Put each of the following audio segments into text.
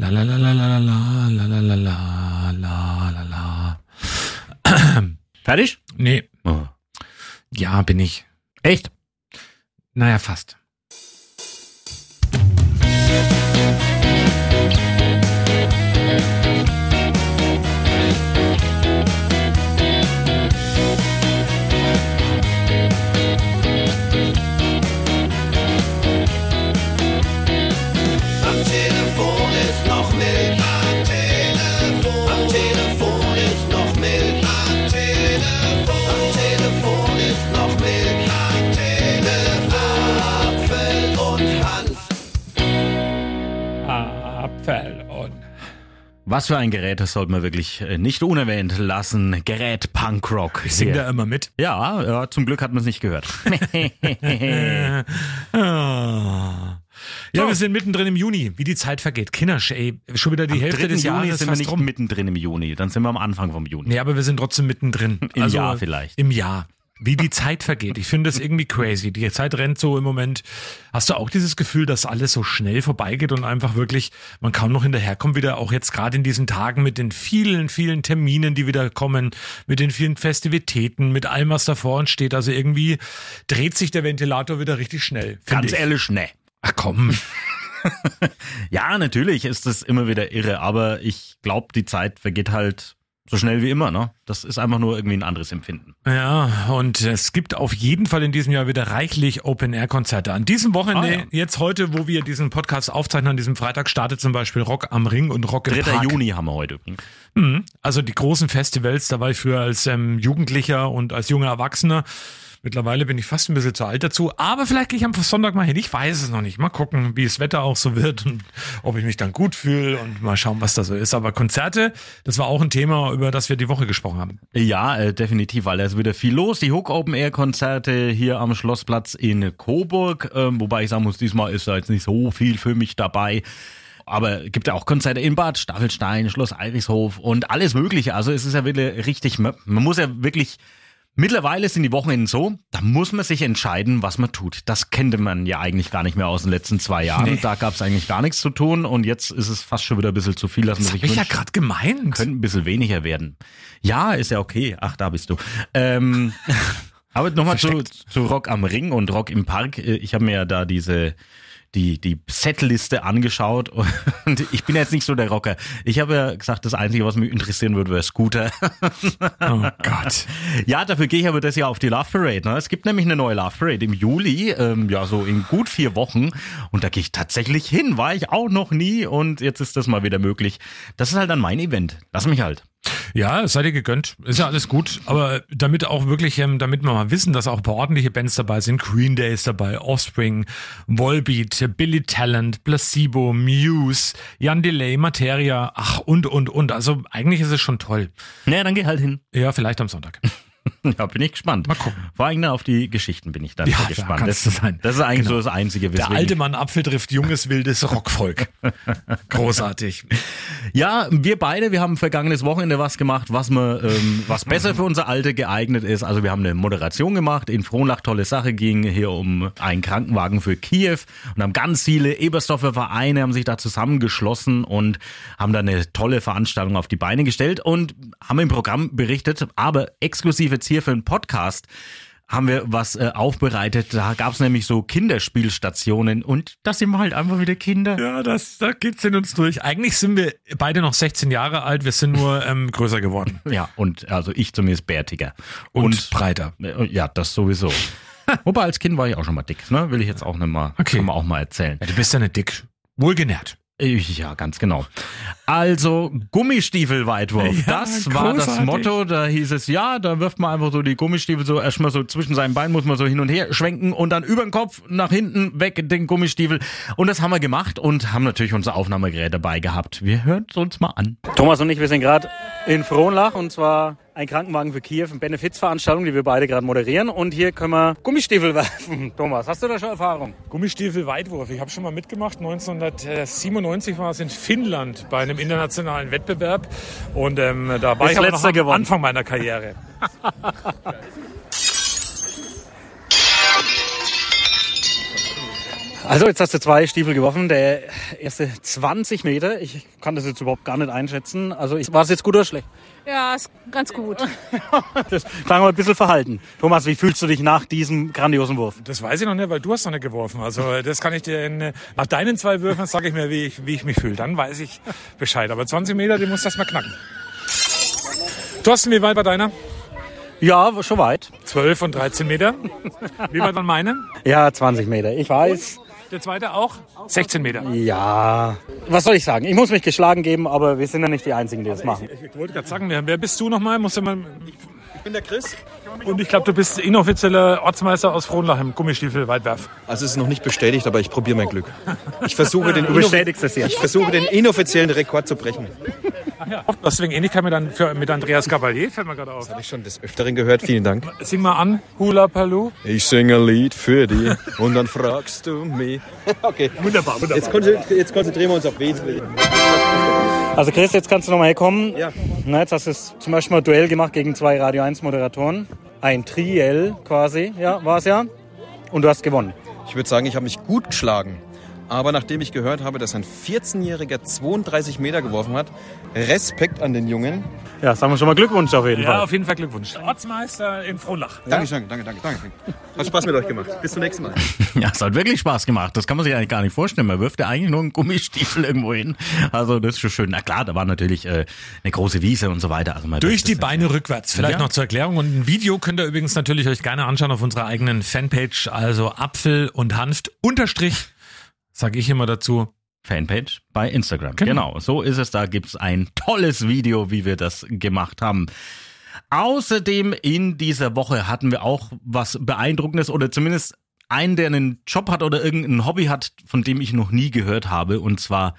La la la la la la la la la la la la. Fertig? Nee. Oh. Ja, bin ich. Echt? Naja, fast. Was für ein Gerät, das sollte man wirklich äh, nicht unerwähnt lassen. Gerät Punkrock. Ich singe da immer mit. Ja, ja, zum Glück hat man es nicht gehört. Ah. Ja, So. wir sind mittendrin im Juni, wie die Zeit vergeht. Kindersch, ey, schon wieder die Am Hälfte 3. des Juni Jahres sind wir nicht rum. mittendrin im Juni, dann sind wir am Anfang vom Juni. Nee, aber wir sind trotzdem mittendrin. Im Jahr vielleicht. Im Jahr. Wie die Zeit vergeht. Ich finde das irgendwie crazy. Die Zeit rennt so im Moment. Hast du auch dieses Gefühl, dass alles so schnell vorbeigeht und einfach wirklich, man kaum noch hinterherkommt, wieder auch jetzt gerade in diesen Tagen mit den vielen, vielen Terminen, die wieder kommen, mit den vielen Festivitäten, mit allem, was davor uns steht. Also irgendwie dreht sich der Ventilator wieder richtig schnell. Ganz ich. ehrlich, ne. Ach komm. Ja, natürlich ist das immer wieder irre, aber ich glaube, die Zeit vergeht halt so schnell wie immer, ne? Das ist einfach nur irgendwie ein anderes Empfinden. Ja, und es gibt auf jeden Fall in diesem Jahr wieder reichlich Open-Air-Konzerte. An diesem Wochenende, Ah, ja. jetzt heute, wo wir diesen Podcast aufzeichnen, an diesem Freitag startet zum Beispiel Rock am Ring und Rock im 3. Park. Juni haben wir heute übrigens. Mhm. Also die großen Festivals, da war ich früher als ähm, Jugendlicher und als junger Erwachsener. Mittlerweile bin ich fast ein bisschen zu alt dazu, aber vielleicht gehe ich am Sonntag mal hin. Ich weiß es noch nicht. Mal gucken, wie das Wetter auch so wird und ob ich mich dann gut fühle und mal schauen, was da so ist. Aber Konzerte, das war auch ein Thema, über das wir die Woche gesprochen haben. Ja, äh, definitiv, weil da ist wieder viel los. Die Hook Open Air Konzerte hier am Schlossplatz in Coburg, ähm, wobei ich sagen muss, diesmal ist da jetzt nicht so viel für mich dabei. Aber gibt ja auch Konzerte in Bad Staffelstein, Schloss Eirishof und alles Mögliche. Also es ist ja wirklich richtig, man muss ja wirklich, mittlerweile sind die Wochenenden so, da muss man sich entscheiden, was man tut. Das kannte man ja eigentlich gar nicht mehr aus den letzten zwei Jahren. Nee. Da gab es eigentlich gar nichts zu tun und jetzt ist es fast schon wieder ein bisschen zu viel, dass man Das sich habe ich ja wünscht gerade gemeint. könnte ein bisschen weniger werden. Ja, ist ja okay. Ach, da bist du. Ähm, aber nochmal zu, zu Rock am Ring und Rock im Park. Äh, Ich habe mir ja da diese die die Setliste angeschaut und ich bin jetzt nicht so der Rocker. Ich habe ja gesagt, das Einzige, was mich interessieren würde, wäre Scooter. Oh Gott. Ja, dafür gehe ich aber das Jahr auf die Love Parade. Ne? Es gibt nämlich eine neue Love Parade im Juli, ähm, ja so in gut vier Wochen. Und da gehe ich tatsächlich hin. War ich auch noch nie und jetzt ist das mal wieder möglich. Das ist halt dann mein Event. Lass mich halt. Ja, es sei dir gegönnt. Ist ja alles gut. Aber damit auch wirklich, ähm, damit wir mal wissen, dass auch ein paar ordentliche Bands dabei sind. Green Day ist dabei, Offspring, Volbeat, Billy Talent, Placebo, Muse, Jan Delay, Materia, ach und, und, und. Also eigentlich ist es schon toll. Naja, dann geh halt hin. Ja, vielleicht am Sonntag. Ja, bin ich gespannt. Mal gucken. Vor allem auf die Geschichten bin ich dann Ja, da gespannt. kannst Das, sein. das ist eigentlich Genau. so das Einzige, Der alte Mann Apfel trifft junges, wildes Rockvolk. Großartig. Ja, wir beide, wir haben vergangenes Wochenende was gemacht, was wir, ähm, was besser für unser Alter geeignet ist. Also wir haben eine Moderation gemacht in Frohnlach, tolle Sache, ging hier um einen Krankenwagen für Kiew und haben ganz viele Ebersdorfer Vereine haben sich da zusammengeschlossen und haben da eine tolle Veranstaltung auf die Beine gestellt und haben im Programm berichtet, aber exklusiv jetzt hier für einen Podcast haben wir was äh, aufbereitet. Da gab es nämlich so Kinderspielstationen und da sind wir halt einfach wieder Kinder. Ja, das, da geht's in uns durch. Eigentlich sind wir beide noch 16 Jahre alt. Wir sind nur ähm, größer geworden. Ja, und also ich zumindest bärtiger. Und, breiter. Äh, Ja, das sowieso. Wobei als Kind war ich auch schon mal dick, ne? Will ich jetzt auch nicht mal, Okay. kann man auch mal erzählen. Ja, du bist ja nicht dick. Wohlgenährt. Äh, Ja, ganz genau. Also Gummistiefel-Weitwurf, Ja, das war das großartig. Motto. Da hieß es, ja, da wirft man einfach so die Gummistiefel so erstmal so zwischen seinen Beinen, muss man so hin und her schwenken und dann über den Kopf nach hinten weg den Gummistiefel. Und das haben wir gemacht und haben natürlich unser Aufnahmegerät dabei gehabt. Wir hören es uns mal an. Thomas und ich, wir sind gerade in Frohnlach und zwar ein Krankenwagen für Kiew, eine Benefizveranstaltung, die wir beide gerade moderieren. Und hier können wir Gummistiefel werfen. Thomas, hast du da schon Erfahrung? Gummistiefel Weitwurf. Ich habe schon mal mitgemacht. 1997 war es in Finnland bei einem internationalen Wettbewerb. Und ähm, da war Ist ich aber noch am geworden. Anfang meiner Karriere. Also jetzt hast du zwei Stiefel geworfen, der erste 20 Meter. Ich kann das jetzt überhaupt gar nicht einschätzen. Also ich, war es jetzt gut oder schlecht? Ja, ist ganz gut. Das klang mal ein bisschen verhalten. Thomas, wie fühlst du dich nach diesem grandiosen Wurf? Das weiß ich noch nicht, weil du hast noch nicht geworfen. Also das kann ich dir in, nach deinen zwei Würfen sage ich mir, wie ich, wie ich mich fühle. Dann weiß ich Bescheid. Aber 20 Meter, die muss das mal knacken. Thorsten, wie weit war deiner? Ja, schon weit. 12 und 13 Meter. Wie weit waren meine? Ja, 20 Meter. Ich weiß. Der zweite auch? 16 Meter. Ja. Was soll ich sagen? Ich muss mich geschlagen geben, aber wir sind ja nicht die Einzigen, die das machen. Ich wollte gerade sagen, wer wer bist du nochmal? Musst du mal. Ich bin der Chris. Und ich glaube, du bist inoffizieller Ortsmeister aus Frohnlach im Gummistiefel Weitwerf. Also es ist noch nicht bestätigt, aber ich probiere mein Glück. Ich versuche den, Du bestätigst es ich versuche den inoffiziellen Rekord zu brechen. Deswegen Ähnlichkeit mit, An- für- mit Andreas Cavalier, fällt mir gerade auf. Habe ich schon des Öfteren gehört. Vielen Dank. Sing mal an, Hula Paloo. Ich singe ein Lied für dich und dann fragst du mich. Okay, Wunderbar, wunderbar. jetzt, konzentri- jetzt konzentrieren wir uns auf wen. Also Chris, jetzt kannst du noch mal herkommen. Ja. Na, jetzt hast du zum Beispiel mal Duell gemacht gegen zwei Radio 1 Moderatoren. Ein Triell quasi, ja, war es ja. Und du hast gewonnen. Ich würde sagen, ich habe mich gut geschlagen. Aber nachdem ich gehört habe, dass ein 14-Jähriger 32 Meter geworfen hat, Respekt an den Jungen. Ja, sagen wir schon mal Glückwunsch auf jeden Ja, Fall. auf jeden Fall Glückwunsch. Ortsmeister in Frohnlach. Dankeschön, danke, danke, danke. Hat Spaß mit euch gemacht. Bis zum nächsten Mal. Ja, es hat wirklich Spaß gemacht. Das kann man sich eigentlich gar nicht vorstellen. Man wirft ja eigentlich nur einen Gummistiefel irgendwo hin. Also das ist schon schön. Na klar, da war natürlich äh, eine große Wiese und so weiter. Also Durch die Beine rückwärts. Vielleicht Ja. noch zur Erklärung. Und ein Video könnt ihr übrigens natürlich euch gerne anschauen auf unserer eigenen Fanpage. Also Apfel und Hanft unterstrich, sage ich immer dazu. Fanpage bei Instagram. Genau. Genau. so ist es. Da gibt's ein tolles Video, wie wir das gemacht haben. Außerdem in dieser Woche hatten wir auch was Beeindruckendes oder zumindest einen, der einen Job hat oder irgendein Hobby hat, von dem ich noch nie gehört habe, und zwar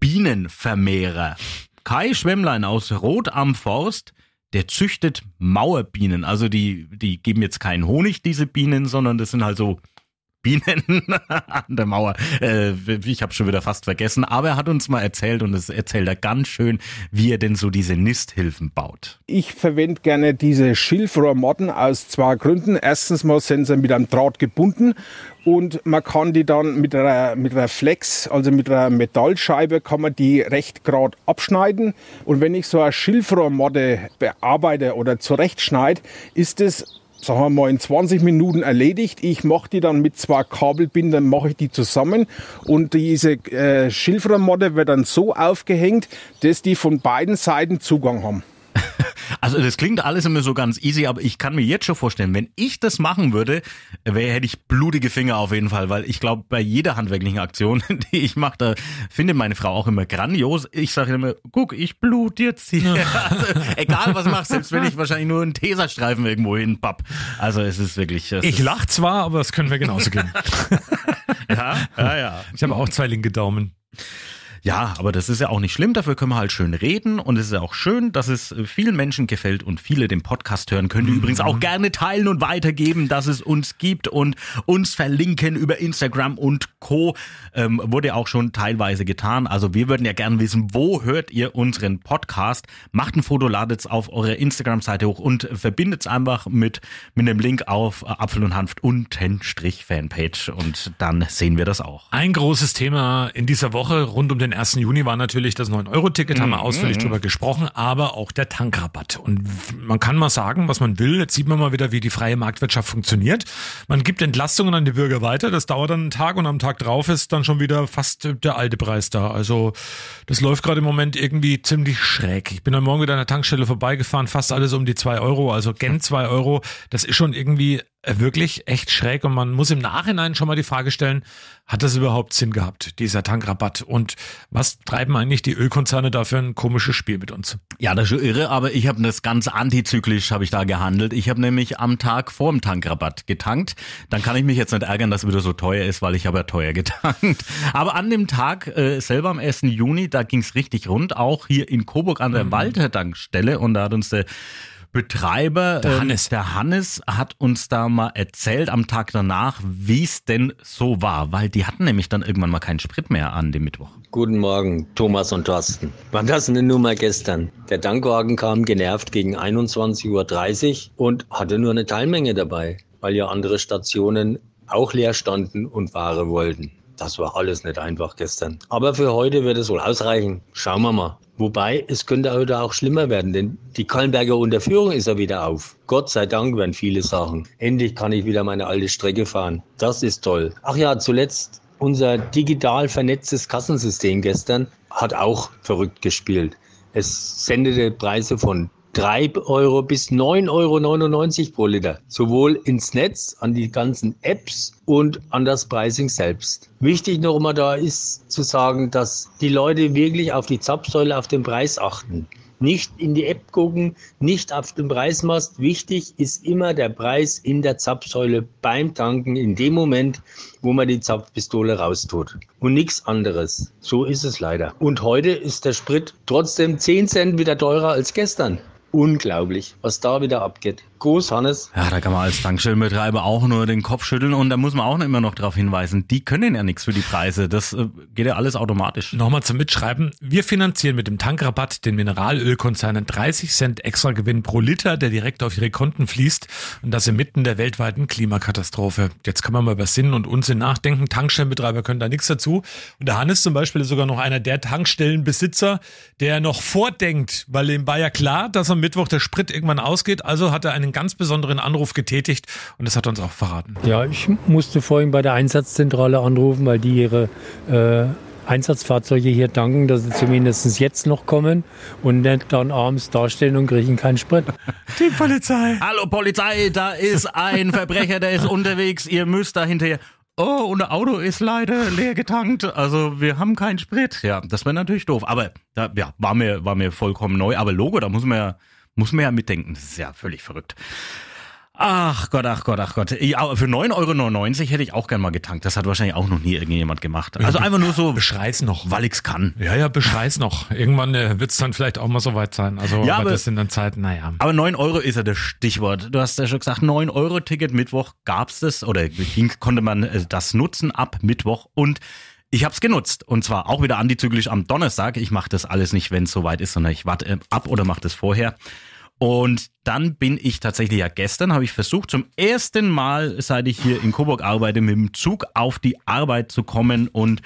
Bienenvermehrer. Kai Schwemmlein aus Rot am Forst, der züchtet Mauerbienen. Also die, die geben jetzt keinen Honig, diese Bienen, sondern das sind halt so Bienen an der Mauer. Äh, ich habe schon wieder fast vergessen, aber er hat uns mal erzählt und das erzählt er ganz schön, wie er denn so diese Nisthilfen baut. Ich verwende gerne diese Schilfrohrmotten aus zwei Gründen. Erstens mal sind sie mit einem Draht gebunden und man kann die dann mit einer, mit einer Flex, also mit einer Metallscheibe, kann man die recht gerade abschneiden. Und wenn ich so eine Schilfrohrmotte bearbeite oder zurechtschneide, ist es sagen wir mal in 20 Minuten erledigt. Ich mache die dann mit zwei Kabelbindern mache ich die zusammen und diese äh, Schilfrohrmotte wird dann so aufgehängt, dass die von beiden Seiten Zugang haben. Also das klingt alles immer so ganz easy, aber ich kann mir jetzt schon vorstellen, wenn ich das machen würde, wär, hätte ich blutige Finger auf jeden Fall, weil ich glaube, bei jeder handwerklichen Aktion, die ich mache, da findet meine Frau auch immer grandios. Ich sage immer, guck, ich blut jetzt hier. Also, egal was machst, selbst wenn ich wahrscheinlich nur einen Tesastreifen irgendwo hinpapp. Also es ist wirklich... es Ich ist, lach zwar, aber das können wir genauso gehen. Ja, ja, ja. Ich habe auch zwei linke Daumen. Ja, aber das ist ja auch nicht schlimm, dafür können wir halt schön reden und es ist ja auch schön, dass es vielen Menschen gefällt und viele den Podcast hören können, die übrigens auch gerne teilen und weitergeben, dass es uns gibt und uns verlinken über Instagram und Co. Ähm, wurde auch schon teilweise getan. Also wir würden ja gerne wissen, wo hört ihr unseren Podcast? Macht ein Foto, ladet es auf eure Instagram-Seite hoch und verbindet es einfach mit, mit einem Link auf Apfel und Hanft unten Strich Fanpage und dann sehen wir das auch. Ein großes Thema in dieser Woche rund um den 1. Juni war natürlich das 9-Euro-Ticket, haben wir ausführlich drüber gesprochen, aber auch der Tankrabatt. Und man kann mal sagen, was man will. Jetzt sieht man mal wieder, wie die freie Marktwirtschaft funktioniert. Man gibt Entlastungen an die Bürger weiter. Das dauert dann einen Tag und am Tag drauf ist dann schon wieder fast der alte Preis da. Also das läuft gerade im Moment irgendwie ziemlich schräg. Ich bin am Morgen wieder an der Tankstelle vorbeigefahren, fast alles um die zwei Euro, also gen zwei Euro. Das ist schon irgendwie wirklich echt schräg und man muss im Nachhinein schon mal die Frage stellen, hat das überhaupt Sinn gehabt, dieser Tankrabatt? Und was treiben eigentlich die Ölkonzerne da für ein komisches Spiel mit uns? Ja, das ist schon irre, aber ich habe das ganz antizyklisch habe ich da gehandelt. Ich habe nämlich am Tag vor dem Tankrabatt getankt. Dann kann ich mich jetzt nicht ärgern, dass es wieder so teuer ist, weil ich habe ja teuer getankt. Aber an dem Tag äh, selber am 1. Juni, da ging's richtig rund, auch hier in Coburg an der Walter Tankstelle und da hat uns der Betreiber, Der ähm, Hannes. der Hannes hat uns da mal erzählt am Tag danach, wie es denn so war, weil die hatten nämlich dann irgendwann mal keinen Sprit mehr an dem Mittwoch. Guten Morgen, Thomas und Thorsten. War das eine Nummer gestern? Der Tankwagen kam genervt gegen 21.30 Uhr und hatte nur eine Teilmenge dabei, weil ja andere Stationen auch leer standen und Ware wollten. Das war alles nicht einfach gestern. Aber für heute wird es wohl ausreichen. Schauen wir mal. Wobei, es könnte heute auch schlimmer werden, denn die Kallenberger Unterführung ist ja wieder auf. Gott sei Dank werden viele Sachen. Endlich kann ich wieder meine alte Strecke fahren. Das ist toll. Ach ja, zuletzt unser digital vernetztes Kassensystem gestern hat auch verrückt gespielt. Es sendete Preise von 3 Euro bis 9,99 Euro pro Liter. Sowohl ins Netz, an die ganzen Apps und an das Pricing selbst. Wichtig noch immer da ist zu sagen, dass die Leute wirklich auf die Zapfsäule, auf den Preis achten. Nicht in die App gucken, nicht auf den Preismast. Wichtig ist immer der Preis in der Zapfsäule beim Tanken, in dem Moment, wo man die Zapfpistole raustut. Und nichts anderes. So ist es leider. Und heute ist der Sprit trotzdem 10 Cent wieder teurer als gestern. Unglaublich, was da wieder abgeht. Groß, Hannes. Ja, da kann man als Tankstellenbetreiber auch nur den Kopf schütteln und da muss man auch immer noch darauf hinweisen, die können ja nichts für die Preise. Das äh, geht ja alles automatisch. Nochmal zum Mitschreiben. Wir finanzieren mit dem Tankrabatt den Mineralölkonzernen 30 Cent extra Gewinn pro Liter, der direkt auf ihre Konten fließt. Und das inmitten der weltweiten Klimakatastrophe. Jetzt kann man mal über Sinn und Unsinn nachdenken. Tankstellenbetreiber können da nichts dazu. Und der Hannes zum Beispiel ist sogar noch einer der Tankstellenbesitzer, der noch vordenkt, weil ihm war ja klar, dass am Mittwoch der Sprit irgendwann ausgeht. Also hat er einen ganz besonderen Anruf getätigt und das hat er uns auch verraten. Ja, ich musste vorhin bei der Einsatzzentrale anrufen, weil die ihre äh, Einsatzfahrzeuge hier tanken, dass sie zumindest jetzt noch kommen und nicht dann abends dastehen und kriegen keinen Sprit. Die Polizei. Hallo Polizei, da ist ein Verbrecher, der ist unterwegs, ihr müsst da hinterher. Oh, unser Auto ist leider leer getankt, also wir haben keinen Sprit. Ja, das wäre natürlich doof, aber da, ja, war mir, war mir vollkommen neu, aber Logo, da muss man ja, muss man ja mitdenken, das ist ja völlig verrückt. Ach Gott, ach Gott, ach Gott. Ja, aber für 9,99 Euro hätte ich auch gern mal getankt. Das hat wahrscheinlich auch noch nie irgendjemand gemacht. Also einfach nur so, Beschrei's noch. weil ich's kann. Ja, ja, beschrei's noch. Irgendwann äh, wird's dann vielleicht auch mal soweit sein. Also, Ja, aber aber- das sind dann Zeiten, naja. Aber 9 Euro ist ja das Stichwort. Du hast ja schon gesagt, 9 Euro Ticket Mittwoch gab's das oder ging, konnte man äh, das nutzen ab Mittwoch und ich habe es genutzt und zwar auch wieder antizyklisch am Donnerstag. Ich mache das alles nicht, wenn es soweit ist, sondern ich warte äh, ab oder mache das vorher. Und dann bin ich tatsächlich ja gestern, habe ich versucht, zum ersten Mal, seit ich hier in Coburg arbeite, mit dem Zug auf die Arbeit zu kommen. Und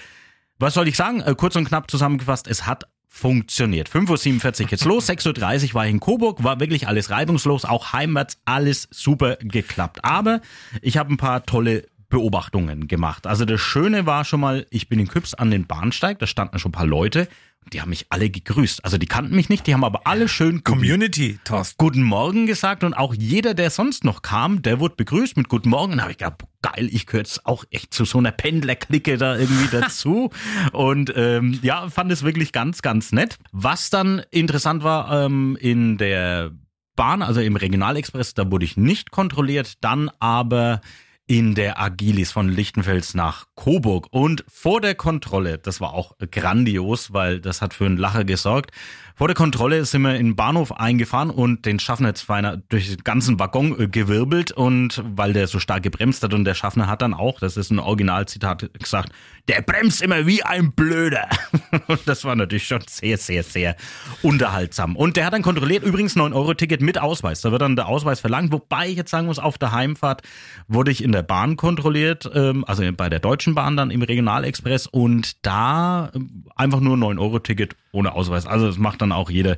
was soll ich sagen? Äh, kurz und knapp zusammengefasst, es hat funktioniert. 5.47 Uhr geht's los, 6.30 Uhr war ich in Coburg, war wirklich alles reibungslos, auch heimwärts alles super geklappt. Aber ich habe ein paar tolle Beobachtungen gemacht. Also das Schöne war schon mal, ich bin in Küps an den Bahnsteig, da standen schon ein paar Leute und die haben mich alle gegrüßt. Also die kannten mich nicht, die haben aber alle schön Community, Thorsten. Guten Morgen gesagt und auch jeder, der sonst noch kam, der wurde begrüßt mit Guten Morgen. Und da habe ich gedacht, geil, ich gehöre jetzt auch echt zu so einer Pendlerklicke da irgendwie dazu. und ähm, ja, fand es wirklich ganz, ganz nett. Was dann interessant war ähm, in der Bahn, also im Regionalexpress, da wurde ich nicht kontrolliert, dann aber in der Agilis von Lichtenfels nach Coburg. Und vor der Kontrolle, das war auch grandios, weil das hat für einen Lacher gesorgt. Vor der Kontrolle sind wir in den Bahnhof eingefahren und den Schaffner feiner durch den ganzen Waggon äh, gewirbelt und weil der so stark gebremst hat und der Schaffner hat dann auch, das ist ein Originalzitat, gesagt, der bremst immer wie ein Blöder. Und das war natürlich schon sehr, sehr, sehr unterhaltsam. Und der hat dann kontrolliert, übrigens 9-Euro-Ticket mit Ausweis. Da wird dann der Ausweis verlangt, wobei ich jetzt sagen muss, auf der Heimfahrt wurde ich in der Bahn kontrolliert, ähm, also bei der Deutschen Bahn dann im Regionalexpress und da ähm, einfach nur 9-Euro-Ticket ohne Ausweis. Also das macht dann auch jeder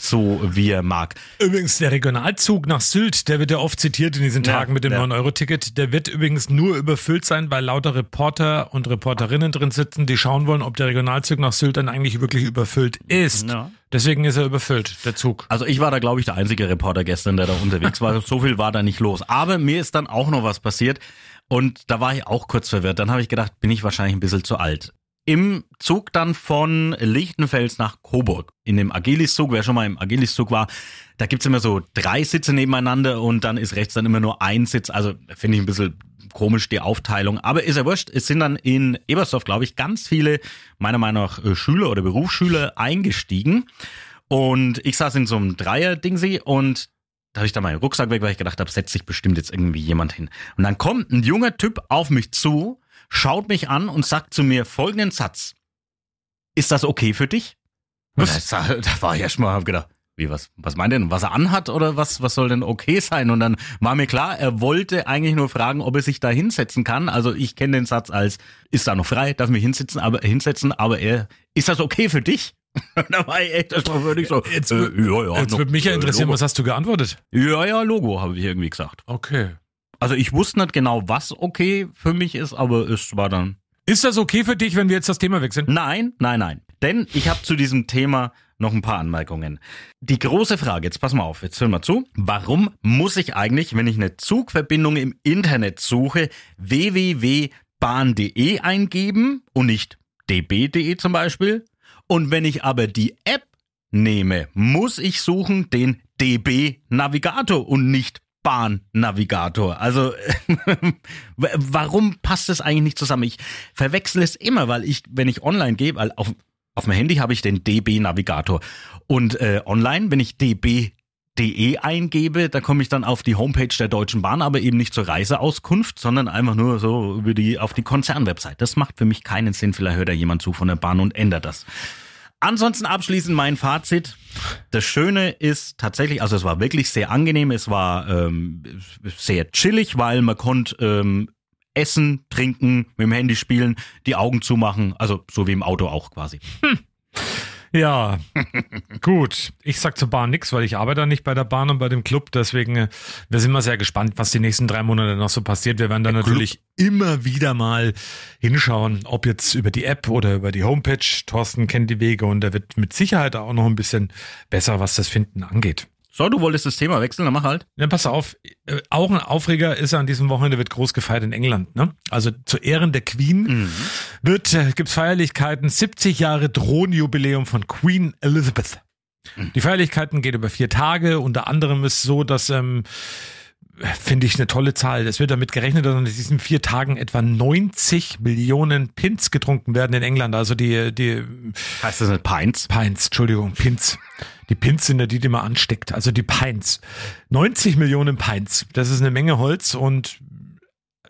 so, wie er mag. Übrigens, der Regionalzug nach Sylt, der wird ja oft zitiert in diesen Ja, Tagen mit dem ja. 9-Euro-Ticket. Der wird übrigens nur überfüllt sein, weil lauter Reporter und Reporterinnen drin sitzen, die schauen wollen, ob der Regionalzug nach Sylt dann eigentlich wirklich überfüllt ist. Ja. Deswegen ist er überfüllt, der Zug. Also ich war da, glaube ich, der einzige Reporter gestern, der da unterwegs war. So viel war da nicht los. Aber mir ist dann auch noch was passiert und da war ich auch kurz verwirrt. Dann habe ich gedacht, bin ich wahrscheinlich ein bisschen zu alt. Im Zug dann von Lichtenfels nach Coburg, in dem Agilis-Zug, wer schon mal im Agilis-Zug war, da gibt's immer so drei Sitze nebeneinander und dann ist rechts dann immer nur ein Sitz. Also finde ich ein bisschen komisch die Aufteilung. Aber ist ja wurscht, es sind dann in Ebersdorf, glaube ich, ganz viele, meiner Meinung nach, äh, Schüler oder Berufsschüler eingestiegen. Und ich saß in so einem Dreier-Dingsy und da habe ich da meinen Rucksack weg, weil ich gedacht habe, setzt sich bestimmt jetzt irgendwie jemand hin. Und dann kommt ein junger Typ auf mich zu, schaut mich an und sagt zu mir folgenden Satz. Ist das okay für dich? Und Da, da war ich erstmal, hab gedacht, Wie, was, was meint denn? Was er anhat oder was, was soll denn okay sein? Und dann war mir klar, er wollte eigentlich nur fragen, ob er sich da hinsetzen kann. Also ich kenne den Satz als, ist da noch frei, darf mich hinsetzen, aber, hinsetzen, aber er, ist das okay für dich? da war ich echt, das war wirklich so, Jetzt, äh, ja, ja, Jetzt noch- würde mich ja äh, interessieren, Logo. was hast du geantwortet? Ja, ja, Logo, habe ich irgendwie gesagt. Okay. Also ich wusste nicht genau, was okay für mich ist, aber es war dann Ist das okay für dich, wenn wir jetzt das Thema wechseln? Nein, nein, nein. Denn ich habe zu diesem Thema noch ein paar Anmerkungen. Die große Frage, jetzt pass mal auf, jetzt hör mal zu. Warum muss ich eigentlich, wenn ich eine Zugverbindung im Internet suche, www.bahn.de eingeben und nicht db.de zum Beispiel? Und wenn ich aber die App nehme, muss ich suchen den DB Navigator und nicht Bahnnavigator. Also warum passt das eigentlich nicht zusammen? Ich verwechsel es immer, weil ich, wenn ich online gehe, weil auf, auf dem Handy habe ich den DB Navigator und äh, online, wenn ich DB DE eingebe, da komme ich dann auf die Homepage der Deutschen Bahn, aber eben nicht zur Reiseauskunft, sondern einfach nur so über die auf die Konzernwebsite. Das macht für mich keinen Sinn. Vielleicht hört da jemand zu von der Bahn und ändert das. Ansonsten abschließend mein Fazit. Das Schöne ist tatsächlich, also es war wirklich sehr angenehm, es war ähm, sehr chillig, weil man konnte ähm, essen, trinken, mit dem Handy spielen, die Augen zumachen, also so wie im Auto auch quasi. Ja, gut. Ich sag zur Bahn nix, weil ich arbeite nicht bei der Bahn und bei dem Club. Deswegen, äh, wir sind mal sehr gespannt, was die nächsten drei Monate noch so passiert. Wir werden dann natürlich immer wieder mal hinschauen, ob jetzt über die App oder über die Homepage. Thorsten kennt die Wege und er wird mit Sicherheit auch noch ein bisschen besser, was das Finden angeht. So, du wolltest das Thema wechseln, dann mach halt. Ja, pass auf, äh, auch ein Aufreger ist an diesem Wochenende, wird groß gefeiert in England. Ne? Also zu Ehren der Queen wird äh, gibt's Feierlichkeiten, 70 Jahre Thronjubiläum von Queen Elizabeth. Die Feierlichkeiten gehen über vier Tage. Unter anderem ist so, dass ähm, finde ich eine tolle Zahl. Es wird damit gerechnet, dass in diesen vier Tagen etwa 90 Millionen Pins getrunken werden in England. Also die die Heißt das nicht Pints? Pints, Entschuldigung, Pins. Die Pins sind ja die, die man ansteckt. Also die Pints. 90 Millionen Pints. Das ist eine Menge Holz und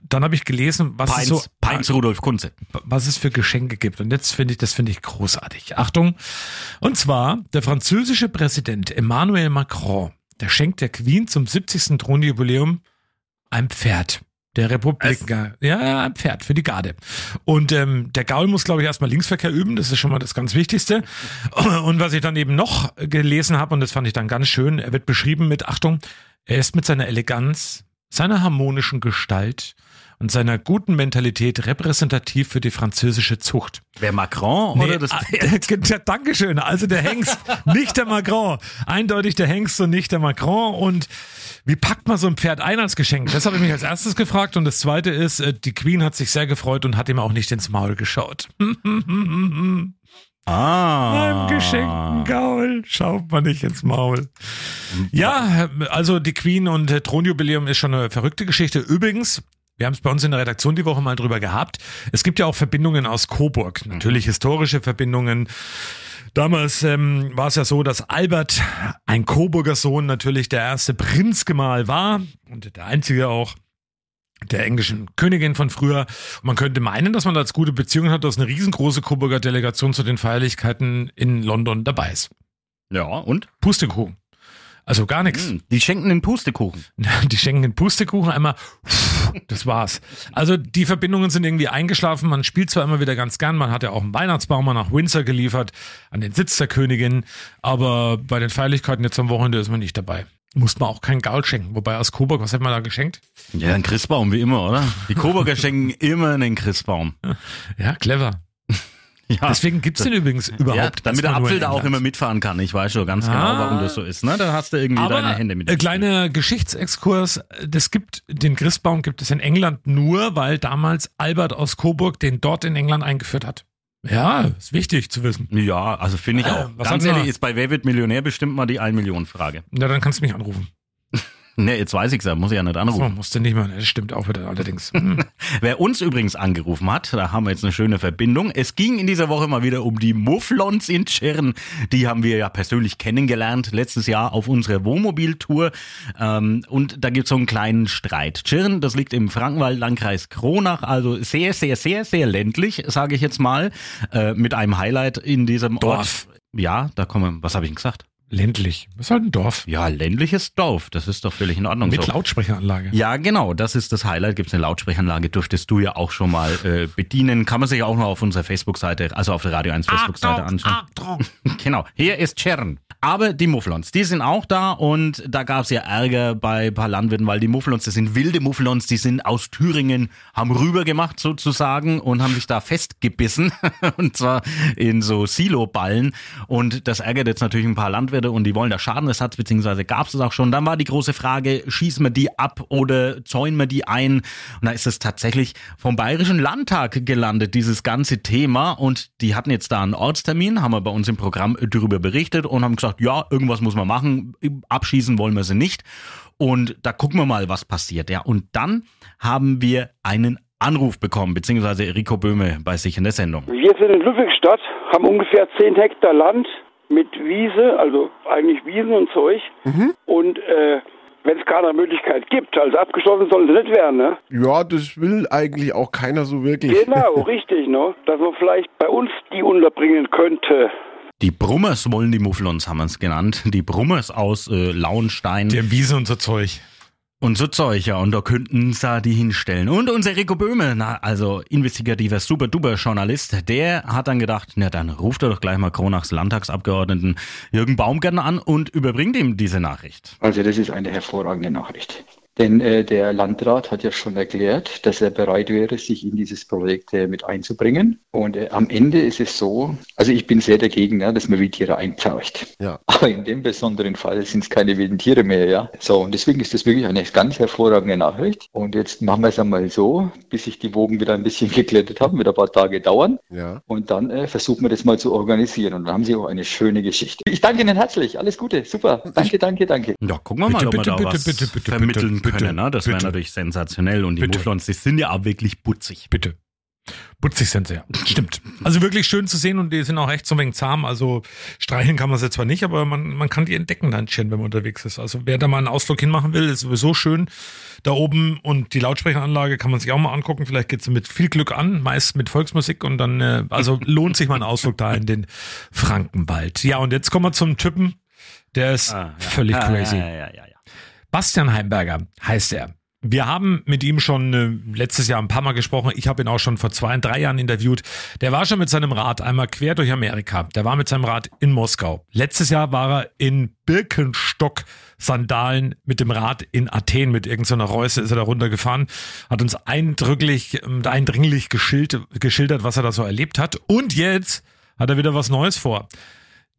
dann habe ich gelesen, was es Pints, so Pints Rudolf Kunze. was es für Geschenke gibt. Und jetzt finde ich, das finde ich großartig. Achtung. Und zwar der französische Präsident Emmanuel Macron, der schenkt der Queen zum 70. Thronjubiläum ein Pferd. Der Republik, ja, ein Pferd für die Garde. Und ähm, der Gaul muss, glaube ich, erstmal Linksverkehr üben, das ist schon mal das ganz Wichtigste. Und was ich dann eben noch gelesen habe, und das fand ich dann ganz schön, er wird beschrieben mit, Achtung, er ist mit seiner Eleganz, seiner harmonischen Gestalt und seiner guten Mentalität repräsentativ für die französische Zucht. Wer Macron oder das ah, Pferd? der, Dankeschön. Also der Hengst, nicht der Macron. Eindeutig der Hengst und nicht der Macron. Und wie packt man so ein Pferd ein als Geschenk? Das habe ich mich als erstes gefragt. Und das zweite ist, äh, die Queen hat sich sehr gefreut und hat ihm auch nicht ins Maul geschaut. Ah. Beim geschenkten Gaul schaut man nicht ins Maul. Ja, also die Queen und äh, Thronjubiläum ist schon eine verrückte Geschichte. Übrigens, wir haben es bei uns in der Redaktion die Woche mal drüber gehabt. Es gibt ja auch Verbindungen aus Coburg. Natürlich historische Verbindungen. Damals ähm, war es ja so, dass Albert, ein Coburger Sohn, natürlich der erste Prinzgemahl war und der einzige auch der englischen Königin von früher. Und man könnte meinen, dass man da als gute Beziehungen hat, dass eine riesengroße Coburger Delegation zu den Feierlichkeiten in London dabei ist. Ja, und? Pustekuchen. Also gar nichts. Hm, Die schenken den Pustekuchen. Die schenken den Pustekuchen einmal. Das war's. Also die Verbindungen sind irgendwie eingeschlafen. Man spielt zwar immer wieder ganz gern. Man hat ja auch einen Weihnachtsbaum mal nach Windsor geliefert, an den Sitz der Königin. Aber bei den Feierlichkeiten jetzt am Wochenende ist man nicht dabei. Muss man auch kein Gaul schenken. Wobei aus Coburg, was hat man da geschenkt? Ja, ein Christbaum, wie immer, oder? Die Coburger schenken immer einen Christbaum. Ja, clever. Ja. Deswegen gibt's den übrigens überhaupt. ja, damit der Apfel da auch immer mitfahren kann. Ich weiß schon ganz Ah. genau, warum das so ist. Ne? Da hast du irgendwie deine Hände mit. äh, kleiner Geschichtsexkurs. Das gibt, den Christbaum gibt es in England nur, weil damals Albert aus Coburg den dort in England eingeführt hat. Ja, ist wichtig zu wissen. Ja, also finde ich Äh, auch. was Ganz ehrlich, ist bei Wer wird Millionär bestimmt mal die 1 Million Frage. Na, dann kannst du mich anrufen. Ne, jetzt weiß ich's ja, muss ich ja nicht So, anrufen. musst du nicht mehr. Das stimmt auch wieder allerdings. Hm. Wer uns übrigens angerufen hat, da haben wir jetzt eine schöne Verbindung. Es ging in dieser Woche mal wieder um die Mufflons in Tschirn. Die haben wir ja persönlich kennengelernt letztes Jahr auf unserer Wohnmobiltour. Ähm, und da gibt's so einen kleinen Streit. Tschirn, das liegt im Frankenwald, Landkreis Kronach, also sehr, sehr, sehr, sehr ländlich, sage ich jetzt mal, äh, mit einem Highlight in diesem Dorf. Ort. Ja, da kommen wir, was habe ich denn gesagt? Ländlich. Das ist halt ein Dorf. Ja, ländliches Dorf, das ist doch völlig in Ordnung Mit so. Lautsprechanlage. Ja, genau, das ist das Highlight. Gibt es eine Lautsprechanlage, dürftest du ja auch schon mal äh, bedienen. Kann man sich auch noch auf unserer Facebook-Seite, also auf der Radio 1 Facebook-Seite anschauen. genau, hier ist Chern. Aber die Mufflons, die sind auch da und da gab es ja Ärger bei ein paar Landwirten, weil die Mufflons, das sind wilde Mufflons, die sind aus Thüringen, haben rübergemacht sozusagen und haben sich da festgebissen und zwar in so Siloballen und das ärgert jetzt natürlich ein paar Landwirte und die wollen da Schadenersatz, beziehungsweise gab es das auch schon. Dann war die große Frage, schießen wir die ab oder zäunen wir die ein? Und da ist es tatsächlich vom Bayerischen Landtag gelandet, dieses ganze Thema und die hatten jetzt da einen Ortstermin, haben wir bei uns im Programm darüber berichtet und haben gesagt, ja, irgendwas muss man machen, abschießen wollen wir sie nicht. Und da gucken wir mal, was passiert. Ja, und dann haben wir einen Anruf bekommen, beziehungsweise Rico Böhme bei sich in der Sendung. Wir sind in Ludwigstadt, haben ungefähr 10 Hektar Land mit Wiese, also eigentlich Wiesen und Zeug. Und äh, wenn es keine Möglichkeit gibt, also abgeschlossen soll sie nicht werden, ne? Ja, das will eigentlich auch keiner so wirklich. Genau, richtig, ne? Dass man vielleicht bei uns die unterbringen könnte. Die Brummers wollen die Mufflons, haben wir es genannt. Die Brummers aus äh, Lauenstein. Die haben Wiese und so Zeug. Und so Zeug, ja, und da könnten sie die hinstellen. Und unser Rico Böhme, na, also investigativer Super-Duper-Journalist, der hat dann gedacht, na dann ruft er doch gleich mal Kronachs Landtagsabgeordneten Jürgen Baumgärtner an und überbringt ihm diese Nachricht. Also das ist eine hervorragende Nachricht. Denn äh, der Landrat hat ja schon erklärt, dass er bereit wäre, sich in dieses Projekt äh, mit einzubringen. Und äh, am Ende ist es so, also ich bin sehr dagegen, ja, dass man Wildtiere einpfercht. Ja. Aber in dem besonderen Fall sind es keine wilden Tiere mehr, ja. So, und deswegen ist das wirklich eine ganz hervorragende Nachricht. Und jetzt machen wir es einmal so, bis sich die Wogen wieder ein bisschen geklettert haben, wird ein paar Tage dauern. Ja. Und dann äh, versuchen wir das mal zu organisieren. Und dann haben Sie auch eine schöne Geschichte. Ich danke Ihnen herzlich. Alles Gute. Super. Danke, danke, danke. Ja, gucken wir mal, Bitte, ob wir bitte, da bitte, was bitte, bitte, vermitteln bitte, können. Ne? Das wäre natürlich sensationell. Und die Bitte. Mufflons, die sind ja auch wirklich putzig. Bitte. Putzig sind sie, ja. Stimmt. Also wirklich schön zu sehen und die sind auch echt so ein wenig zahm. Also streicheln kann man sie zwar nicht, aber man, man kann die entdecken dann schön, wenn man unterwegs ist. Also wer da mal einen Ausflug hinmachen will, ist sowieso schön da oben und die Lautsprecheranlage kann man sich auch mal angucken. Vielleicht geht's mit viel Glück an, meist mit Volksmusik und dann, äh, also lohnt sich mal ein Ausflug da in den Frankenwald. Ja, und jetzt kommen wir zum Typen, der ist Ah, ja. völlig Ah, crazy. Ja, ja, ja, ja. Bastian Heimberger heißt er. Wir haben mit ihm schon äh, letztes Jahr ein paar Mal gesprochen. Ich habe ihn auch schon vor zwei, drei Jahren interviewt. Der war schon mit seinem Rad einmal quer durch Amerika. Der war mit seinem Rad in Moskau. Letztes Jahr war er in Birkenstock-Sandalen mit dem Rad in Athen. Mit irgendeiner Reuse ist er da runtergefahren. Hat uns eindrücklich, ähm, eindringlich geschild, geschildert, was er da so erlebt hat. Und jetzt hat er wieder was Neues vor.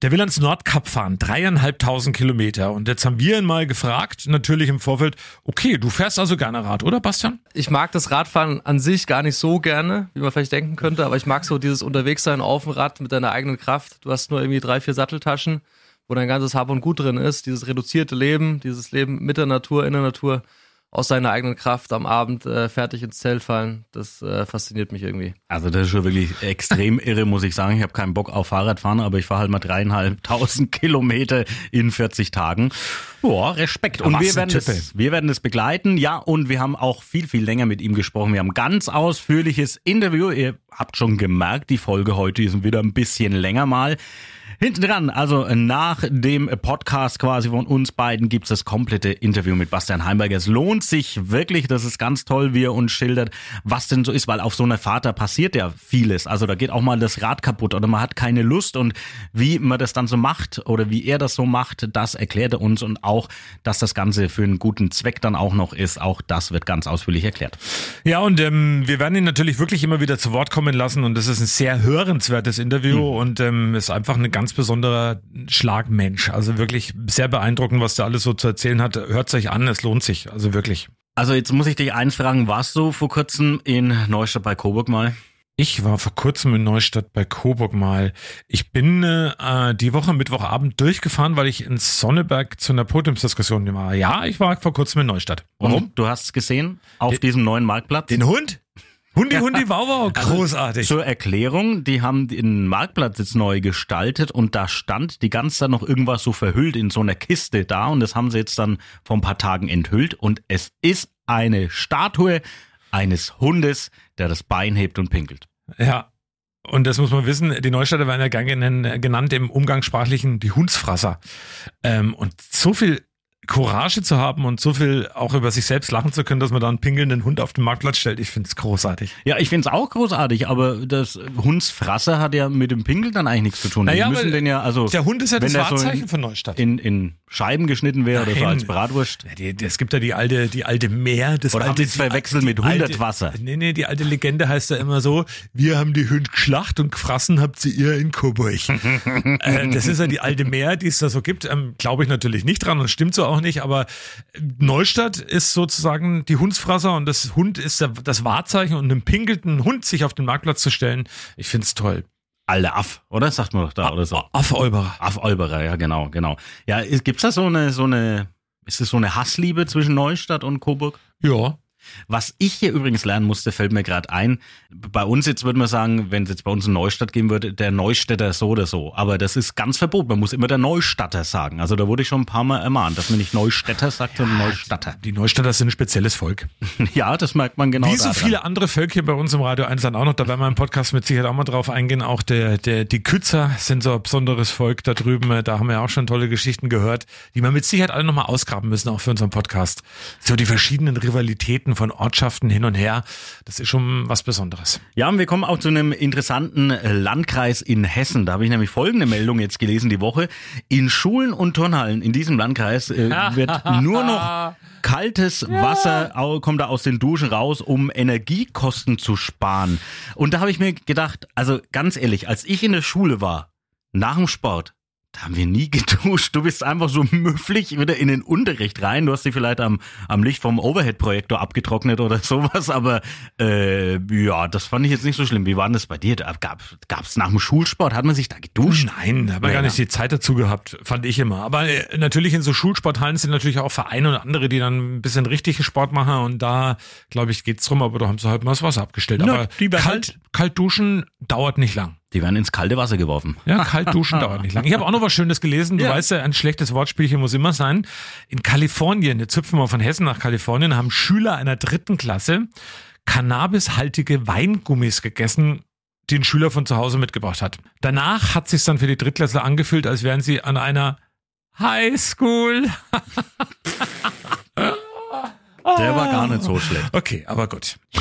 Der will ans Nordkap fahren, dreieinhalbtausend Kilometer. Und jetzt haben wir ihn mal gefragt, natürlich im Vorfeld, okay, du fährst also gerne Rad, oder Bastian? Ich mag das Radfahren an sich gar nicht so gerne, wie man vielleicht denken könnte, aber ich mag so dieses Unterwegssein auf dem Rad mit deiner eigenen Kraft. Du hast nur irgendwie drei, vier Satteltaschen, wo dein ganzes Hab und Gut drin ist. Dieses reduzierte Leben, dieses Leben mit der Natur, in der Natur, aus deiner eigenen Kraft am Abend äh, fertig ins Zelt fallen, das äh, fasziniert mich irgendwie. Also das ist schon wirklich extrem irre, muss ich sagen. Ich habe keinen Bock auf Fahrradfahren, aber ich fahre halt mal dreieinhalbtausend Kilometer in 40 Tagen. Boah, Respekt. Und was wir werden, Typ, das, wir werden das begleiten. Ja, und wir haben auch viel, viel länger mit ihm gesprochen. Wir haben ein ganz ausführliches Interview. Ihr habt schon gemerkt, die Folge heute ist wieder ein bisschen länger mal. Hinten dran, also nach dem Podcast quasi von uns beiden gibt's das komplette Interview mit Bastian Heimberger. Es lohnt sich wirklich, das ist ganz toll, wie er uns schildert, was denn so ist, weil auf so einer Fahrt, da passiert ja vieles. Also da geht auch mal das Rad kaputt oder man hat keine Lust und wie man das dann so macht oder wie er das so macht, das erklärt er uns und auch, dass das Ganze für einen guten Zweck dann auch noch ist, auch das wird ganz ausführlich erklärt. Ja, und ähm, wir werden ihn natürlich wirklich immer wieder zu Wort kommen lassen und das ist ein sehr hörenswertes Interview und ähm, ist einfach ein ganz besonderer Schlagmensch. Also wirklich sehr beeindruckend, was der alles so zu erzählen hat. Hört euch an, es lohnt sich. Also wirklich. Also jetzt muss ich dich eins fragen, warst du vor kurzem in Neustadt bei Coburg mal? Ich war vor kurzem in Neustadt bei Coburg mal. Ich bin äh, die Woche Mittwochabend durchgefahren, weil ich in Sonneberg zu einer Podiumsdiskussion war. Ja, ich war vor kurzem in Neustadt. Und du hast es gesehen auf diesem neuen Marktplatz? Den Hund? Hundi, Hundi, Wow, wow, großartig. Zur Erklärung, die haben den Marktplatz jetzt neu gestaltet und da stand die ganze Zeit noch irgendwas so verhüllt in so einer Kiste da und das haben sie jetzt dann vor ein paar Tagen enthüllt und es ist eine Statue eines Hundes, der das Bein hebt und pinkelt. Ja. Und das muss man wissen, die Neustädter werden ja gerne genannt im Umgangssprachlichen die Hundsfrasser. Ähm, und so viel Courage zu haben und so viel auch über sich selbst lachen zu können, dass man da einen pingelnden Hund auf den Marktplatz stellt, ich finde es großartig. Ja, ich finde es auch großartig, aber das Hundsfrasser hat ja mit dem Pingeln dann eigentlich nichts zu tun. Naja, müssen den ja, also, der Hund ist ja das der so Wahrzeichen in, von Neustadt. in, in Scheiben geschnitten wäre oder so als Bratwurst. Es gibt ja die alte, die alte Meer, das Oder alte, die verwechselt mit Hundertwasser? Nee, nee, die alte Legende heißt ja immer so, wir haben die Hund geschlacht und gefressen habt sie ihr in Coburg. äh, das ist ja die alte Meer, die es da so gibt. Ähm, Glaube ich natürlich nicht dran und stimmt so auch nicht, aber Neustadt ist sozusagen die Hundsfrasser und das Hund ist das Wahrzeichen und einem pinkelnden Hund sich auf den Marktplatz zu stellen, ich find's toll. Alle Aff, oder? Sagt man doch da, oder so. Affolberer. Affolberer, ja, genau, genau. Ja, gibt's da so eine, so eine, ist es so eine Hassliebe zwischen Neustadt und Coburg? Ja. Was ich hier übrigens lernen musste, fällt mir gerade ein. Bei uns jetzt würde man sagen, wenn es jetzt bei uns in Neustadt gehen würde, der Neustädter so oder so. Aber das ist ganz verboten. Man muss immer der Neustatter sagen. Also da wurde ich schon ein paar Mal ermahnt, dass man nicht Neustädter sagt, sondern Neustatter. Die Neustädter sind ein spezielles Volk. Ja, das merkt man genau. Wie so daran. viele andere Völker bei uns im Radio 1 dann auch noch, da werden wir im Podcast mit Sicherheit auch mal drauf eingehen. Auch der, der, die Kützer sind so ein besonderes Volk da drüben. Da haben wir ja auch schon tolle Geschichten gehört, die wir mit Sicherheit alle nochmal ausgraben müssen, auch für unseren Podcast. So die verschiedenen Rivalitäten von Ortschaften hin und her. Das ist schon was Besonderes. Ja, und wir kommen auch zu einem interessanten äh, Landkreis in Hessen. Da habe ich nämlich folgende Meldung jetzt gelesen die Woche. In Schulen und Turnhallen in diesem Landkreis äh, wird nur noch kaltes Wasser au- kommt da aus den Duschen raus, um Energiekosten zu sparen. Und da habe ich mir gedacht, also ganz ehrlich, als ich in der Schule war, nach dem Sport, da haben wir nie geduscht. Du bist einfach so müfflig wieder in den Unterricht rein. Du hast dich vielleicht am, am Licht vom Overhead-Projektor abgetrocknet oder sowas, aber äh, ja, das fand ich jetzt nicht so schlimm. Wie war denn das bei dir? Da gab es nach dem Schulsport, hat man sich da geduscht? Nein, da haben wir Nee, gar ne? nicht die Zeit dazu gehabt, fand ich immer. Aber äh, natürlich in so Schulsporthallen sind natürlich auch Vereine und andere, die dann ein bisschen richtigen Sport machen und da, glaube ich, geht's drum, aber da haben sie halt mal das Wasser abgestellt. Ja, aber kalt, kalt duschen dauert nicht lang. Die werden ins kalte Wasser geworfen. Ja, kalt duschen dauert nicht lang. Ich habe auch noch was Schönes gelesen. Du Ja. weißt ja, ein schlechtes Wortspielchen muss immer sein. In Kalifornien, jetzt hüpfen wir von Hessen nach Kalifornien, haben Schüler einer dritten Klasse cannabishaltige Weingummis gegessen, die ein Schüler von zu Hause mitgebracht hat. Danach hat sich dann für die Drittklässler angefühlt, als wären sie an einer Highschool. Der war gar nicht so schlecht. Okay, aber gut.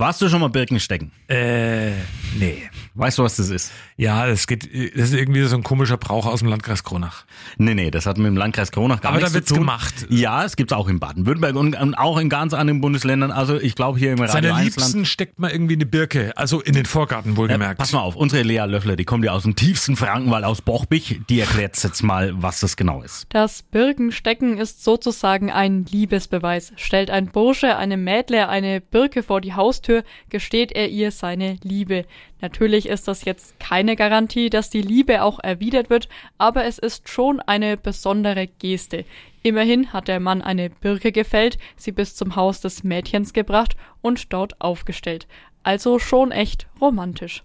Warst du schon mal Birkenstecken? Äh, nee. Weißt du, was das ist? Ja, das geht, das ist irgendwie so ein komischer Brauch aus dem Landkreis Kronach. Nee, nee, das hat mit dem Landkreis Kronach gar Aber da nichts wird's zu tun. gemacht. Ja, es gibt's auch in Baden-Württemberg und, und auch in ganz anderen Bundesländern. Also ich glaube hier im Radio Seiner 1 Liebsten steckt man irgendwie eine Birke, also in den Vorgarten Ja, wohlgemerkt. pass mal auf, unsere Lea Löffler, die kommt ja aus dem tiefsten Frankenwald aus Bochbich. Die erklärt jetzt mal, was das genau ist. Das Birkenstecken ist sozusagen ein Liebesbeweis. Stellt ein Bursche einem Mädler eine Birke vor die Haustür, gesteht er ihr seine Liebe. Natürlich ist das jetzt keine Garantie, dass die Liebe auch erwidert wird, aber es ist schon eine besondere Geste. Immerhin hat der Mann eine Birke gefällt, sie bis zum Haus des Mädchens gebracht und dort aufgestellt. Also schon echt romantisch.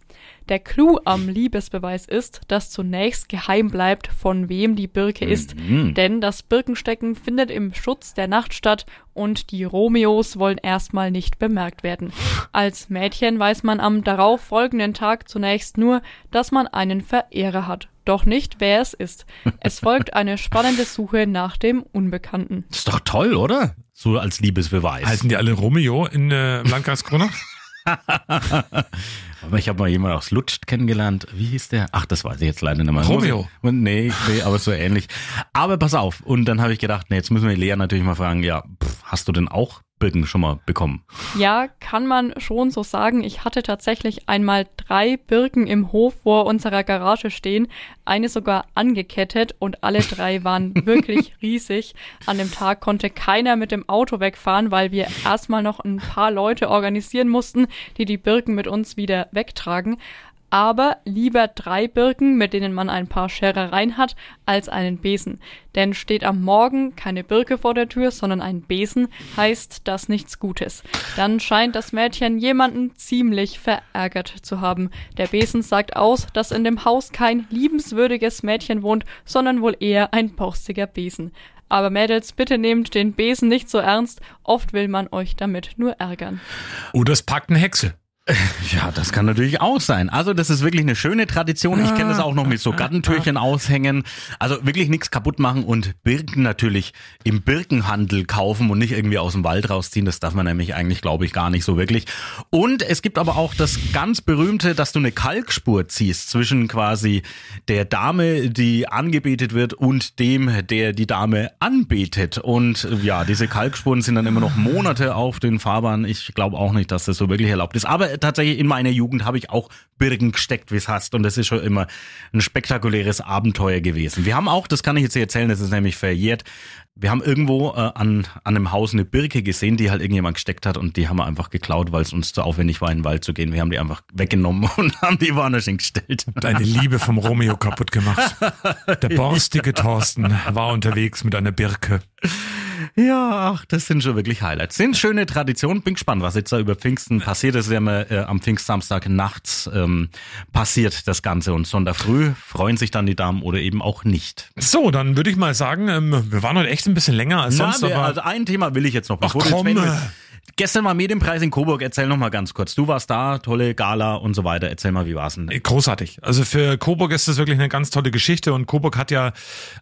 Der Clou am Liebesbeweis ist, dass zunächst geheim bleibt, von wem die Birke ist, denn das Birkenstecken findet im Schutz der Nacht statt und die Romeos wollen erstmal nicht bemerkt werden. Als Mädchen weiß man am darauf folgenden Tag zunächst nur, dass man einen Verehrer hat, doch nicht, wer es ist. Es folgt eine spannende Suche nach dem Unbekannten. Das ist doch toll, oder? So als Liebesbeweis. Heißen die alle Romeo in, äh, Landkreis Kronach? aber ich habe mal jemanden aus Lutscht kennengelernt. Wie hieß der? Ach, das weiß ich jetzt leider nicht mehr. Romeo. Ich- Nee, nee, aber so ähnlich. Aber pass auf. Und dann habe ich gedacht, nee, jetzt müssen wir Lea natürlich mal fragen, ja, pff, hast du denn auch Birken schon mal bekommen? Ja, kann man schon so sagen. Ich hatte tatsächlich einmal drei Birken im Hof vor unserer Garage stehen, eine sogar angekettet und alle drei waren wirklich riesig. An dem Tag konnte keiner mit dem Auto wegfahren, weil wir erstmal noch ein paar Leute organisieren mussten, die die Birken mit uns wieder wegtragen. Aber lieber drei Birken, mit denen man ein paar Scherereien hat, als einen Besen. Denn steht am Morgen keine Birke vor der Tür, sondern ein Besen, heißt das nichts Gutes. Dann scheint das Mädchen jemanden ziemlich verärgert zu haben. Der Besen sagt aus, dass in dem Haus kein liebenswürdiges Mädchen wohnt, sondern wohl eher ein borstiger Besen. Aber Mädels, bitte nehmt den Besen nicht so ernst, oft will man euch damit nur ärgern. Oder es packt eine Hexe. Ja, das kann natürlich auch sein. Also das ist wirklich eine schöne Tradition. Ich kenne das auch noch mit so Gattentürchen aushängen. Also wirklich nichts kaputt machen und Birken natürlich im Birkenhandel kaufen und nicht irgendwie aus dem Wald rausziehen. Das darf man nämlich eigentlich, glaube ich, gar nicht so wirklich. Und es gibt aber auch das ganz berühmte, dass du eine Kalkspur ziehst zwischen quasi der Dame, die angebetet wird und dem, der die Dame anbetet. Und ja, diese Kalkspuren sind dann immer noch Monate auf den Fahrbahnen. Ich glaube auch nicht, dass das so wirklich erlaubt ist. Aber tatsächlich in meiner Jugend habe ich auch Birken gesteckt, wie es hast. Und das ist schon immer ein spektakuläres Abenteuer gewesen. Wir haben auch, das kann ich jetzt hier erzählen, das ist nämlich verjährt. Wir haben irgendwo äh, an, an einem Haus eine Birke gesehen, die halt irgendjemand gesteckt hat und die haben wir einfach geklaut, weil es uns zu aufwendig war, in den Wald zu gehen. Wir haben die einfach weggenommen und haben die woanders hingestellt. Deine Liebe vom Romeo kaputt gemacht. Der borstige Thorsten war unterwegs mit einer Birke. Ja, ach, das sind schon wirklich Highlights. Sind schöne Traditionen. Bin gespannt, was jetzt da über Pfingsten passiert. Das ist ja immer äh, am Pfingstsamstag nachts ähm, passiert das Ganze und Sonntag früh freuen sich dann die Damen oder eben auch nicht. So, dann würde ich mal sagen, ähm, wir waren heute echt ein bisschen länger als sonst, Na, wir, aber also ein Thema will ich jetzt noch. Ach, komm. willst. Gestern war Medienpreis in Coburg. Erzähl noch mal ganz kurz. Du warst da, tolle Gala und so weiter. Erzähl mal, wie war's denn? Großartig. Also für Coburg ist das wirklich eine ganz tolle Geschichte und Coburg hat ja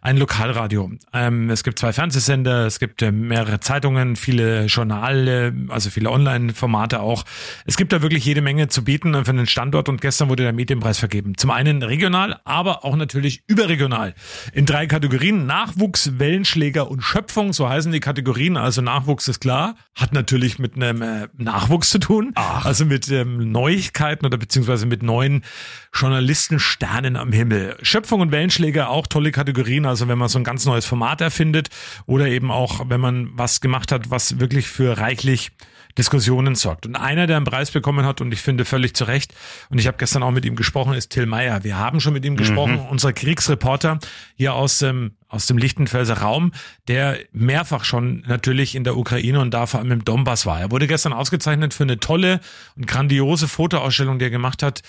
ein Lokalradio. Ähm, es gibt zwei Fernsehsender, es gibt äh, mehrere Zeitungen, viele Journale, also viele Online-Formate auch. Es gibt da wirklich jede Menge zu bieten für einen Standort und gestern wurde der Medienpreis vergeben. Zum einen regional, aber auch natürlich überregional. In drei Kategorien. Nachwuchs, Wellenschläger und Schöpfung, so heißen die Kategorien. Also Nachwuchs ist klar, hat natürlich mit einem äh, Nachwuchs zu tun. Also mit ähm, Neuigkeiten oder beziehungsweise mit neuen Journalistensternen am Himmel. Schöpfung und Wellenschläger auch tolle Kategorien. Also wenn man so ein ganz neues Format erfindet oder eben auch, wenn man was gemacht hat, was wirklich für reichlich Diskussionen sorgt. Und einer, der einen Preis bekommen hat, und ich finde völlig zu Recht, und ich habe gestern auch mit ihm gesprochen, ist Till Meyer. Wir haben schon mit ihm gesprochen, unser Kriegsreporter hier aus dem, aus dem Lichtenfelser Raum, der mehrfach schon natürlich in der Ukraine und da vor allem im Donbass war. Er wurde gestern ausgezeichnet für eine tolle und grandiose Fotoausstellung, die er gemacht hat,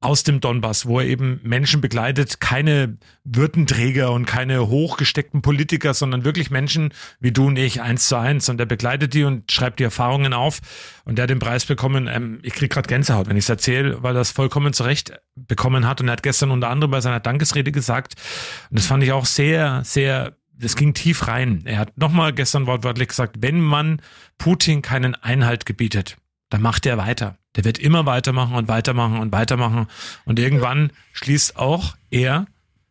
aus dem Donbass, wo er eben Menschen begleitet, keine Würdenträger und keine hochgesteckten Politiker, sondern wirklich Menschen wie du und ich, eins zu eins. Und er begleitet die und schreibt die Erfahrungen auf. Und der hat den Preis bekommen. Ähm, ich krieg gerade Gänsehaut, wenn ich es erzähle, weil er es vollkommen zurecht bekommen hat. Und er hat gestern unter anderem bei seiner Dankesrede gesagt, und das fand ich auch sehr, sehr das ging tief rein. Er hat nochmal gestern wortwörtlich gesagt, wenn man Putin keinen Einhalt gebietet, dann macht er weiter. Der wird immer weitermachen und weitermachen und weitermachen. Und irgendwann schließt auch er,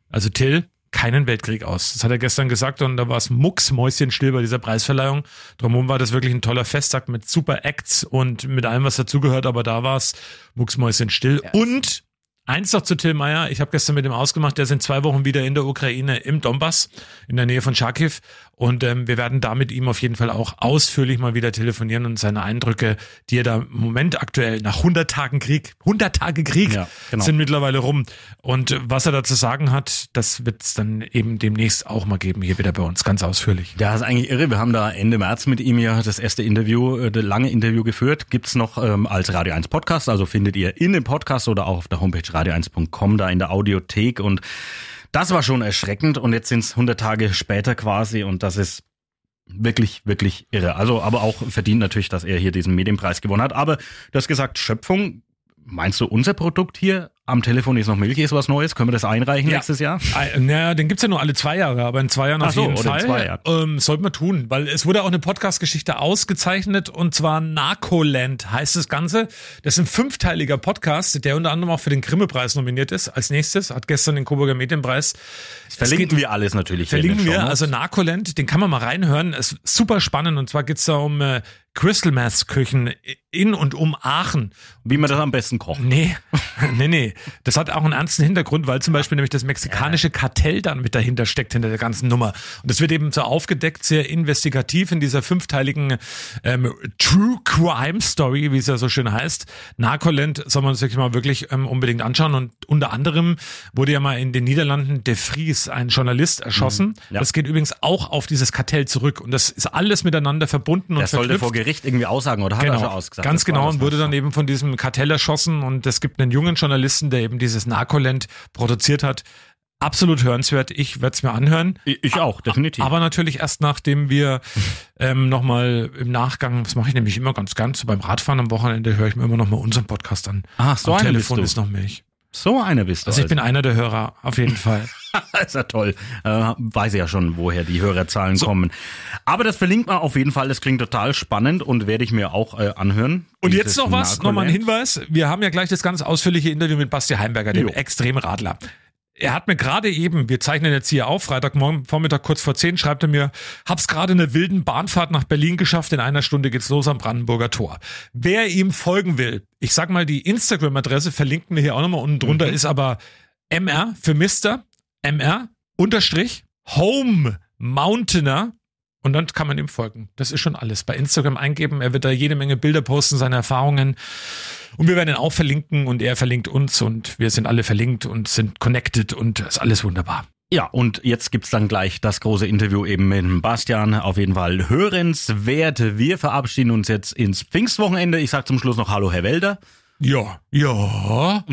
also Till, keinen Weltkrieg aus. Das hat er gestern gesagt und da war es mucksmäuschenstill bei dieser Preisverleihung. Drumherum war das wirklich ein toller Festtag mit super Acts und mit allem, was dazugehört, aber da war es mucksmäuschenstill. Und Eins noch zu Till Meyer. Ich habe gestern mit ihm ausgemacht, der sind zwei Wochen wieder in der Ukraine im Donbass, in der Nähe von Charkiw. Und ähm, wir werden da mit ihm auf jeden Fall auch ausführlich mal wieder telefonieren und seine Eindrücke, die er da im Moment aktuell nach 100 Tagen Krieg, 100 Tage Krieg Ja, genau. sind mittlerweile rum. Und was er da zu sagen hat, das wird es dann eben demnächst auch mal geben, hier wieder bei uns, ganz ausführlich. Ja, ist eigentlich irre. Wir haben da Ende März mit ihm ja das erste Interview, äh, das lange Interview geführt. Gibt's noch ähm, als Radio 1 Podcast, also findet ihr in dem Podcast oder auch auf der Homepage radio1.com da in der Audiothek und das war schon erschreckend und jetzt sind's 100 Tage später quasi und das ist wirklich, wirklich irre. Also, aber auch verdient natürlich, dass er hier diesen Medienpreis gewonnen hat. Aber du hast gesagt, Schöpfung, meinst du unser Produkt hier am Telefon ist noch Milch, ist was Neues? Können wir das einreichen Ja. nächstes Jahr? Naja, den gibt's ja nur alle zwei Jahre, aber in zwei Jahren Ach auf so, jeden oder in Fall. zwei Jahren. Ähm, sollte man tun, weil es wurde auch eine Podcast-Geschichte ausgezeichnet und zwar Narcoland heißt das Ganze. Das ist ein fünfteiliger Podcast, der unter anderem auch für den Grimme-Preis nominiert ist. Als nächstes hat gestern den Coburger Medienpreis. Es Verlinken geht- wir alles natürlich. in Verlinken wir, also Narcoland, den kann man mal reinhören. Ist super spannend und zwar geht's da um äh, Crystal Meth Küchen in und um Aachen. Wie man das am besten kocht. Nee, nee, nee. Das hat auch einen ernsten Hintergrund, weil zum Beispiel nämlich das mexikanische Kartell dann mit dahinter steckt, hinter der ganzen Nummer. Und das wird eben so aufgedeckt, sehr investigativ in dieser fünfteiligen ähm, True Crime Story, wie es ja so schön heißt. Narcoland soll man sich mal wirklich ähm, unbedingt anschauen. Und unter anderem wurde ja mal in den Niederlanden De Vries, ein Journalist, erschossen. Mhm. Ja. Das geht übrigens auch auf dieses Kartell zurück. Und das ist alles miteinander verbunden und Der sollte verknüpft. Gericht irgendwie aussagen oder hat er schon Genau, ausgesagt? ganz Das genau und wurde dann eben von diesem Kartell erschossen und es gibt einen jungen Journalisten, der eben dieses Narcoland produziert hat. absolut hörenswert. Ich werde es mir anhören. Ich auch, definitiv. Aber natürlich erst nachdem wir ähm, nochmal im Nachgang, das mache ich nämlich immer ganz ganz, beim Radfahren am Wochenende höre ich mir immer nochmal unseren Podcast an. Ach, so Am einer Telefon bist ist noch Milch. So einer bist du. Also ich bin einer der Hörer, auf jeden Fall. ist ja toll. Äh, weiß ja schon, woher die Hörerzahlen kommen. Aber das verlinkt man auf jeden Fall. Das klingt total spannend und werde ich mir auch äh, anhören. Und jetzt noch was, nochmal ein. Hinweis. Wir haben ja gleich das ganz ausführliche Interview mit Basti Heimberger, dem. Extremradler. Er hat mir gerade eben, wir zeichnen jetzt hier auf, Freitagmorgen Vormittag kurz vor 10, schreibt er mir, hab's gerade eine wilden Bahnfahrt nach Berlin geschafft, in einer Stunde geht's los am Brandenburger Tor. Wer ihm folgen will, ich sag mal, die Instagram-Adresse verlinken wir hier auch nochmal unten drunter, ist aber MR für Mr. MR unterstrich Home Mountainer und dann kann man ihm folgen. Das ist schon alles. Bei Instagram eingeben, er wird da jede Menge Bilder posten, seine Erfahrungen. Und wir werden ihn auch verlinken und er verlinkt uns und wir sind alle verlinkt und sind connected und ist alles wunderbar. Ja, und jetzt gibt's dann gleich das große Interview eben mit Bastian. Auf jeden Fall hörenswert. Wir verabschieden uns jetzt ins Pfingstwochenende. Ich sag zum Schluss noch Hallo, Herr Welder. Ja, ja.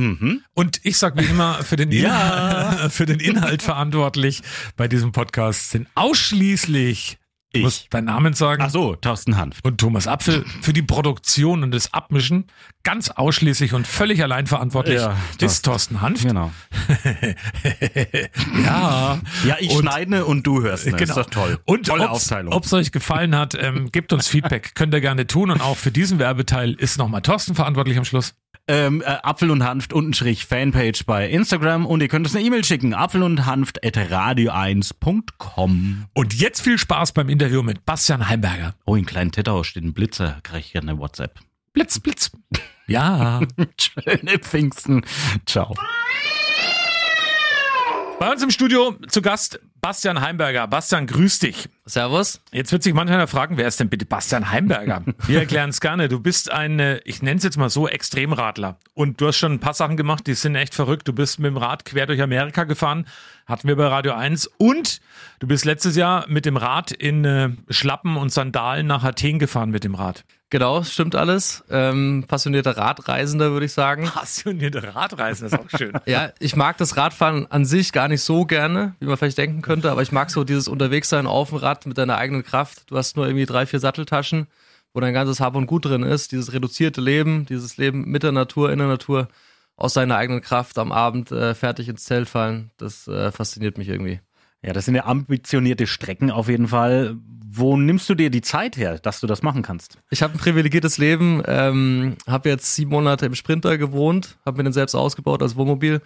Und ich sag wie immer, für den, Ja. Für den Inhalt verantwortlich bei diesem Podcast sind ausschließlich, ich muss deinen Namen sagen. Ach so, Thorsten Hanft. Und Thomas Apfel für die Produktion und das Abmischen ganz ausschließlich und völlig allein verantwortlich Ja, ist Thorsten Hanft. Genau. ja. Ja, ich Und- schneide und du hörst. Ne? Genau. Ist doch toll. Und Tolle ob's, Aufteilung. ob's euch gefallen hat, ähm, gebt uns Feedback. Könnt ihr gerne tun. Und auch für diesen Werbeteil ist nochmal Thorsten verantwortlich am Schluss. Ähm, äh, Apfel und Hanft Untenstrich Fanpage bei Instagram und ihr könnt uns eine E-Mail schicken. Apfel und Hanft at radio1.com. Und jetzt viel Spaß beim Interview mit Bastian Heimberger. Oh, in kleinen Tettau steht ein Blitzer. Krieg ich gerne eine WhatsApp. Blitz, Blitz. Ja. Schöne Pfingsten. Ciao. Bei uns im Studio zu Gast Bastian Heimberger. Bastian, grüß dich. Servus. Jetzt wird sich manch einer fragen, wer ist denn bitte Bastian Heimberger? Wir erklären es gerne. Du bist ein, äh, ich nenne es jetzt mal so, Extremradler. Und du hast schon ein paar Sachen gemacht, die sind echt verrückt. Du bist mit dem Rad quer durch Amerika gefahren, hatten wir bei Radio 1. Und du bist letztes Jahr mit dem Rad in äh, Schlappen und Sandalen nach Athen gefahren mit dem Rad. Genau, stimmt alles. Ähm, passionierter Radreisender, würde ich sagen. Passionierte Radreisen, das ist auch schön. Ja, ich mag das Radfahren an sich gar nicht so gerne, wie man vielleicht denken könnte, aber ich mag so dieses Unterwegssein auf dem Rad mit deiner eigenen Kraft. Du hast nur irgendwie drei, vier Satteltaschen, wo dein ganzes Hab und Gut drin ist. Dieses reduzierte Leben, dieses Leben mit der Natur, in der Natur, aus seiner eigenen Kraft am Abend äh, fertig ins Zelt fallen. Das äh, fasziniert mich irgendwie. Ja, das sind ja ambitionierte Strecken auf jeden Fall. Wo nimmst du dir die Zeit her, dass du das machen kannst? Ich habe ein privilegiertes Leben, ähm, habe jetzt sieben Monate im Sprinter gewohnt, habe mir den selbst ausgebaut als Wohnmobil,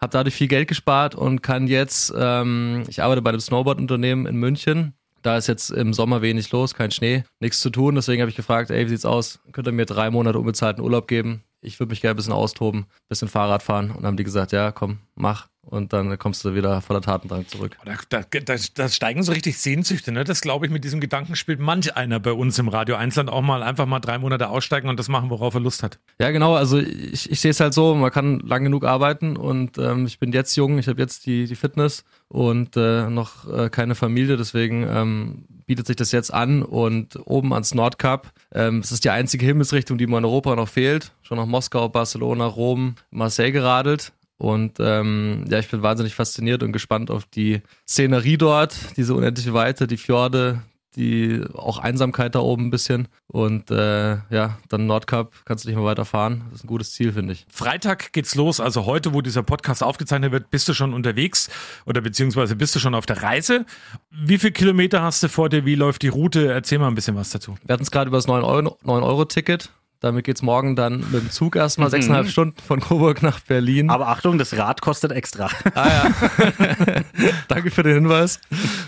habe dadurch viel Geld gespart und kann jetzt, ähm, ich arbeite bei einem Snowboard-Unternehmen in München. Da ist jetzt im Sommer wenig los, kein Schnee, nichts zu tun. Deswegen habe ich gefragt, ey, wie sieht's aus? Könnt ihr mir drei Monate unbezahlten Urlaub geben? Ich würde mich gerne ein bisschen austoben, ein bisschen Fahrrad fahren. Und haben die gesagt, ja, komm, mach. Und dann kommst du wieder voller Tatendrang zurück. Da, da, da, da steigen so richtig Sehnsüchte, ne? Das glaube ich, mit diesem Gedanken spielt manch einer bei uns im Radio Einsland auch mal einfach mal drei Monate aussteigen und das machen, worauf er Lust hat. Ja, genau. Also ich, ich sehe es halt so, man kann lang genug arbeiten und ähm, ich bin jetzt jung, ich habe jetzt die, die Fitness und äh, noch äh, keine Familie, deswegen ähm, bietet sich das jetzt an und oben ans Nordkap, ähm, es ist die einzige Himmelsrichtung, die mir in Europa noch fehlt. Schon nach Moskau, Barcelona, Rom, Marseille geradelt. Und ähm, ja, ich bin wahnsinnig fasziniert und gespannt auf die Szenerie dort, diese unendliche Weite, die Fjorde, die auch Einsamkeit da oben ein bisschen. Und äh, ja, dann Nordkap kannst du nicht mehr weiterfahren. Das ist ein gutes Ziel, finde ich. Freitag geht's los, also heute, wo dieser Podcast aufgezeichnet wird, bist du schon unterwegs oder beziehungsweise bist du schon auf der Reise. Wie viele Kilometer hast du vor dir? Wie läuft die Route? Erzähl mal ein bisschen was dazu. Wir hatten es gerade über das 9-Euro-Ticket. Damit geht's morgen dann mit dem Zug erstmal Mhm. sechseinhalb Stunden von Coburg nach Berlin. Aber Achtung, das Rad kostet extra. Danke für den Hinweis.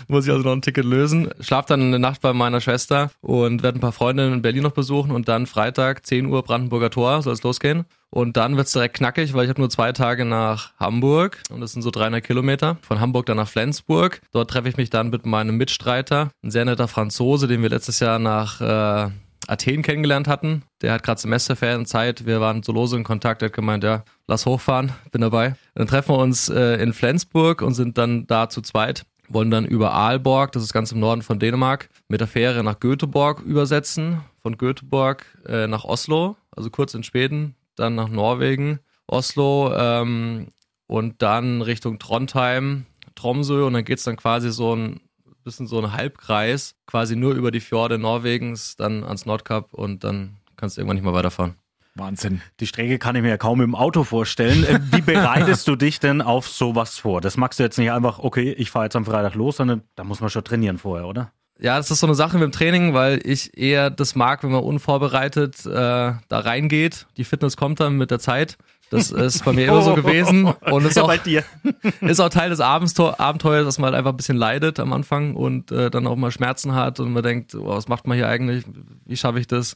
Muss ich also noch ein Ticket lösen. Schlaf dann eine Nacht bei meiner Schwester und werde ein paar Freundinnen in Berlin noch besuchen und dann Freitag 10 Uhr Brandenburger Tor soll es losgehen. Und dann wird's direkt knackig, weil ich habe nur zwei Tage nach Hamburg und das sind so 300 Kilometer. Von Hamburg dann nach Flensburg. Dort treffe ich mich dann mit meinem Mitstreiter, ein sehr netter Franzose, den wir letztes Jahr nach äh, Athen kennengelernt hatten. Der hat gerade Semesterferienzeit. Wir waren so lose in Kontakt. Er hat gemeint, ja, lass hochfahren, bin dabei. Dann treffen wir uns äh, in Flensburg und sind dann da zu zweit. Wollen dann über Aalborg, das ist ganz im Norden von Dänemark, mit der Fähre nach Göteborg übersetzen. Von Göteborg äh, nach Oslo, also kurz in Schweden, dann nach Norwegen, Oslo ähm, und dann Richtung Trondheim, Tromsø und dann geht's dann quasi so ein bisschen so ein Halbkreis, quasi nur über die Fjorde Norwegens, dann ans Nordkap und dann kannst du irgendwann nicht mehr weiterfahren. Wahnsinn. Die Strecke kann ich mir ja kaum im Auto vorstellen. Äh, Wie bereitest du dich denn auf sowas vor? Das magst du jetzt nicht einfach, okay, ich fahre jetzt am Freitag los, sondern da muss man schon trainieren vorher, oder? Ja, das ist so eine Sache mit dem Training, weil ich eher das mag, wenn man unvorbereitet äh, da reingeht. Die Fitness kommt dann mit der Zeit. Das ist bei mir immer so gewesen. Und ist Ja, auch, dir. ist auch Teil des Abenteuer, Abenteuers, dass man halt einfach ein bisschen leidet am Anfang und äh, dann auch mal Schmerzen hat und man denkt, oh, was macht man hier eigentlich? Wie schaffe ich das?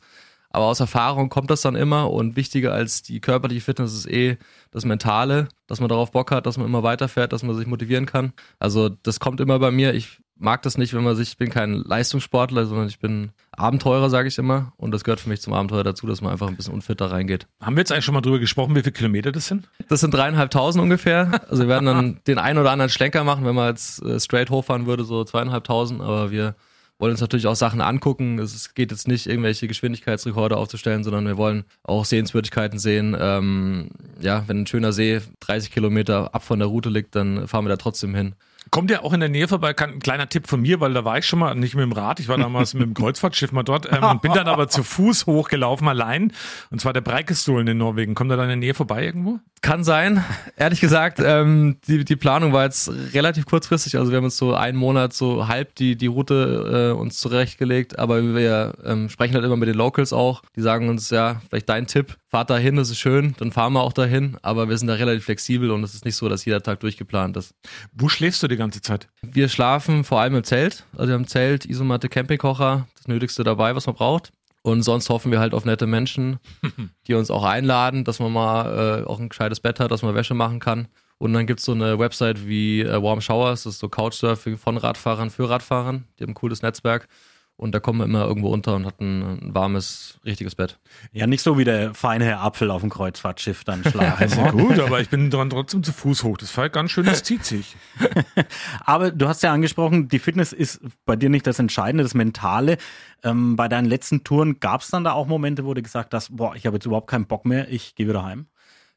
Aber aus Erfahrung kommt das dann immer und wichtiger als die körperliche Fitness ist eh das Mentale, dass man darauf Bock hat, dass man immer weiterfährt, dass man sich motivieren kann. Also das kommt immer bei mir. Ich mag das nicht, wenn man sich, ich bin kein Leistungssportler, sondern ich bin Abenteurer, sage ich immer. Und das gehört für mich zum Abenteuer dazu, dass man einfach ein bisschen unfitter reingeht. Haben wir jetzt eigentlich schon mal drüber gesprochen, wie viele Kilometer das sind? Das sind dreieinhalbtausend ungefähr. Also wir werden dann den einen oder anderen Schlenker machen, wenn man jetzt äh, straight hochfahren würde, so zweieinhalbtausend. Aber wir wollen uns natürlich auch Sachen angucken. Es geht jetzt nicht, irgendwelche Geschwindigkeitsrekorde aufzustellen, sondern wir wollen auch Sehenswürdigkeiten sehen. Ähm, ja, wenn ein schöner See 30 Kilometer ab von der Route liegt, dann fahren wir da trotzdem hin. Kommt ja auch in der Nähe vorbei, kann, ein kleiner Tipp von mir, weil da war ich schon mal nicht mit dem Rad, ich war damals mit dem Kreuzfahrtschiff mal dort ähm, und bin dann aber zu Fuß hochgelaufen allein und zwar der Breikestolen in Norwegen. Kommt er da in der Nähe vorbei irgendwo? Kann sein. Ehrlich gesagt, ähm, die, die Planung war jetzt relativ kurzfristig. Also wir haben uns so einen Monat so halb die, die Route äh, uns zurechtgelegt, aber wir ähm, sprechen halt immer mit den Locals auch. Die sagen uns, ja, vielleicht dein Tipp, fahrt dahin, das ist schön, dann fahren wir auch dahin, aber wir sind da relativ flexibel und es ist nicht so, dass jeder Tag durchgeplant ist. Wo schläfst du die ganze Zeit? Wir schlafen vor allem im Zelt. Also wir haben Zelt, Isomatte, Campingkocher, das Nötigste dabei, was man braucht. Und sonst hoffen wir halt auf nette Menschen, die uns auch einladen, dass man mal äh, auch ein gescheites Bett hat, dass man Wäsche machen kann. Und dann gibt's so eine Website wie äh, Warm Showers, das ist so Couchsurfing von Radfahrern für Radfahrern. Die haben ein cooles Netzwerk. Und da kommt man immer irgendwo unter und hat ein, ein warmes, richtiges Bett. Ja, nicht so wie der feine Herr Apfel auf dem Kreuzfahrtschiff dann schlafen. Also gut, aber ich bin dran trotzdem zu Fuß hoch. Das war ganz schön, das zieht sich. Aber du hast ja angesprochen, die Fitness ist bei dir nicht das Entscheidende, das Mentale. Ähm, bei deinen letzten Touren gab es dann da auch Momente, wo du gesagt hast, boah, ich habe jetzt überhaupt keinen Bock mehr, ich gehe wieder heim?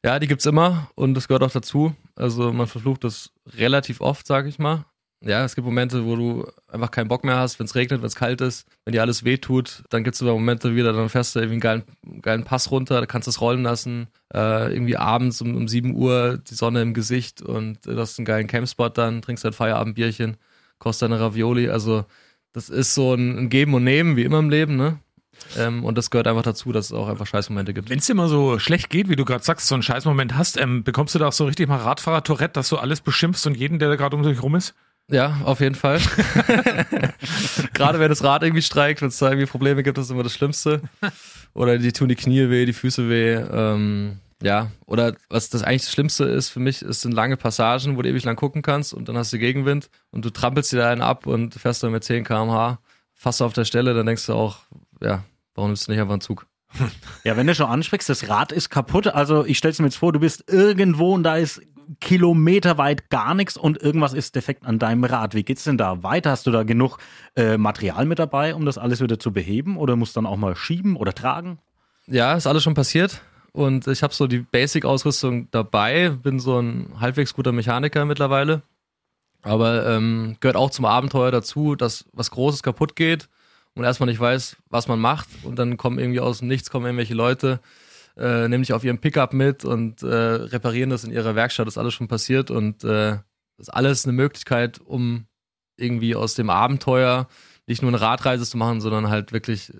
Ja, die gibt's immer und das gehört auch dazu. Also man verflucht das relativ oft, sage ich mal. Ja, es gibt Momente, wo du einfach keinen Bock mehr hast, wenn es regnet, wenn es kalt ist, wenn dir alles wehtut, dann gibt's aber Momente wieder, dann fährst du irgendwie einen geilen, geilen Pass runter, da kannst du es rollen lassen, äh, irgendwie abends um, um 7 Uhr die Sonne im Gesicht und du hast einen geilen Campspot dann, trinkst dein Feierabendbierchen, kostet deine Ravioli, also das ist so ein, ein Geben und Nehmen, wie immer im Leben, ne? Ähm, und das gehört einfach dazu, dass es auch einfach Scheißmomente gibt. Wenn es dir mal so schlecht geht, wie du gerade sagst, so einen Scheißmoment hast, ähm, bekommst du da auch so richtig mal Radfahrer-Tourette, dass du alles beschimpfst und jeden, der da gerade um dich rum ist? Ja, auf jeden Fall. Gerade wenn das Rad irgendwie streikt, wenn es da irgendwie Probleme gibt, das ist immer das Schlimmste. Oder die tun die Knie weh, die Füße weh. Ähm, ja, oder was das eigentlich das Schlimmste ist für mich, ist sind lange Passagen, wo du ewig lang gucken kannst und dann hast du Gegenwind und du trampelst dir da einen ab und fährst dann mit 10 km/h fast auf der Stelle, dann denkst du auch, ja, warum nimmst du nicht einfach einen Zug? Ja, wenn du schon ansprichst, das Rad ist kaputt. Also ich stell's mir jetzt vor, du bist irgendwo und da ist kilometerweit gar nichts und irgendwas ist defekt an deinem Rad. Wie geht's denn da weiter? Hast du da genug äh, Material mit dabei, um das alles wieder zu beheben oder musst dann auch mal schieben oder tragen? Ja, ist alles schon passiert. Und ich habe so die Basic-Ausrüstung dabei, bin so ein halbwegs guter Mechaniker mittlerweile. Aber ähm, gehört auch zum Abenteuer dazu, dass was Großes kaputt geht und erstmal nicht weiß, was man macht. Und dann kommen irgendwie aus dem Nichts kommen irgendwelche Leute, äh, nehmen dich auf ihrem Pickup mit und äh, reparieren das in ihrer Werkstatt. Das ist alles schon passiert und äh, das ist alles eine Möglichkeit, um irgendwie aus dem Abenteuer nicht nur eine Radreise zu machen, sondern halt wirklich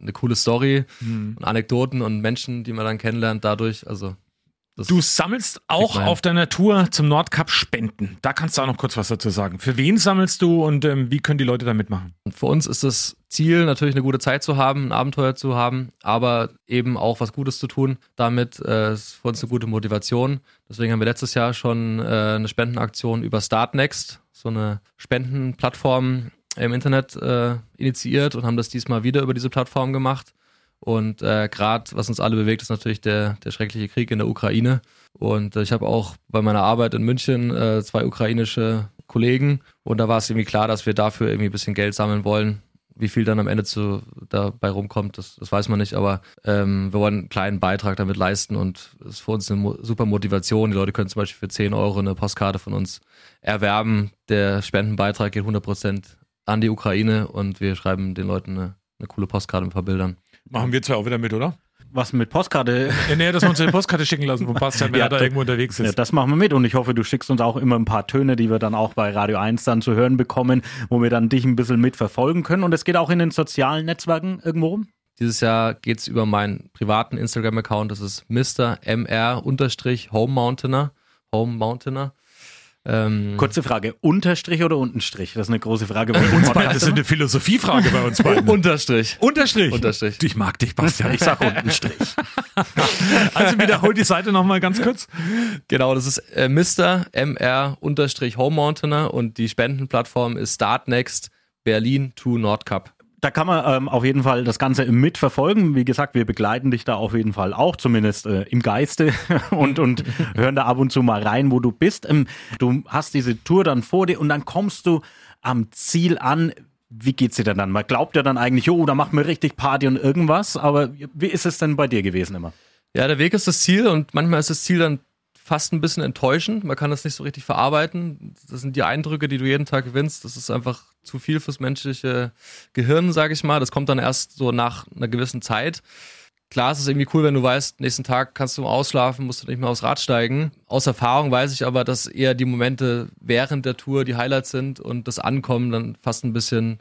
eine coole Story Mhm. und Anekdoten und Menschen, die man dann kennenlernt dadurch. Also das Du sammelst auch auf deiner Tour zum Nordkap Spenden. Da kannst du auch noch kurz was dazu sagen. Für wen sammelst du und ähm, wie können die Leute da mitmachen? Für uns ist das Ziel, natürlich eine gute Zeit zu haben, ein Abenteuer zu haben, aber eben auch was Gutes zu tun. Damit äh, ist für uns eine gute Motivation. Deswegen haben wir letztes Jahr schon äh, eine Spendenaktion über Startnext, so eine Spendenplattform im Internet äh, initiiert und haben das diesmal wieder über diese Plattform gemacht. Und äh, gerade, was uns alle bewegt, ist natürlich der, der schreckliche Krieg in der Ukraine. Und äh, ich habe auch bei meiner Arbeit in München äh, zwei ukrainische Kollegen. Und da war es irgendwie klar, dass wir dafür irgendwie ein bisschen Geld sammeln wollen. Wie viel dann am Ende zu, dabei rumkommt, das, das weiß man nicht, aber ähm, wir wollen einen kleinen Beitrag damit leisten und es ist für uns eine mo super Motivation. Die Leute können zum Beispiel für 10 Euro eine Postkarte von uns erwerben. Der Spendenbeitrag geht 100% an die Ukraine und wir schreiben den Leuten eine, eine coole Postkarte mit ein paar Bildern. Machen wir zwei auch wieder mit, oder? Was mit Postkarte? Ja, nee, dass wir uns eine Postkarte schicken lassen von Bastian, wenn Ja, er da da- irgendwo unterwegs ist. Ja, das machen wir mit und ich hoffe, du schickst uns auch immer ein paar Töne, die wir dann auch bei Radio 1 dann zu hören bekommen, wo wir dann dich ein bisschen mitverfolgen können. Und es geht auch in den sozialen Netzwerken irgendwo rum. Dieses Jahr geht's über meinen privaten Instagram-Account, das ist Mr. MR Home Mountainer. Home Mountainer. Ähm, Kurze Frage, Unterstrich oder Untenstrich? Das ist eine große Frage. bei uns beiden, das ist eine Philosophiefrage bei uns beiden. Unterstrich. Unterstrich. Unterstrich. Ich mag dich, Bastian. Ich sag Untenstrich. Also wiederhol die Seite nochmal ganz kurz. Genau, das ist äh, Mr. MR Home Mountainer und die Spendenplattform ist Startnext Berlin to Nordcup. Da kann man ähm, auf jeden Fall das Ganze mitverfolgen. Wie gesagt, wir begleiten dich da auf jeden Fall auch, zumindest äh, im Geiste und, und hören da ab und zu mal rein, wo du bist. Ähm, du hast diese Tour dann vor dir und dann kommst du am Ziel an. Wie geht's dir denn dann? Man glaubt ja dann eigentlich, oh, da macht man richtig Party und irgendwas, aber wie ist es denn bei dir gewesen immer? Ja, der Weg ist das Ziel und manchmal ist das Ziel dann fast ein bisschen enttäuschend. Man kann das nicht so richtig verarbeiten. Das sind die Eindrücke, die du jeden Tag gewinnst. Das ist einfach zu viel fürs menschliche Gehirn, sage ich mal. Das kommt dann erst so nach einer gewissen Zeit. Klar, es ist irgendwie cool, wenn du weißt, nächsten Tag kannst du ausschlafen, musst du nicht mehr aufs Rad steigen. Aus Erfahrung weiß ich aber, dass eher die Momente während der Tour die Highlights sind und das Ankommen dann fast ein bisschen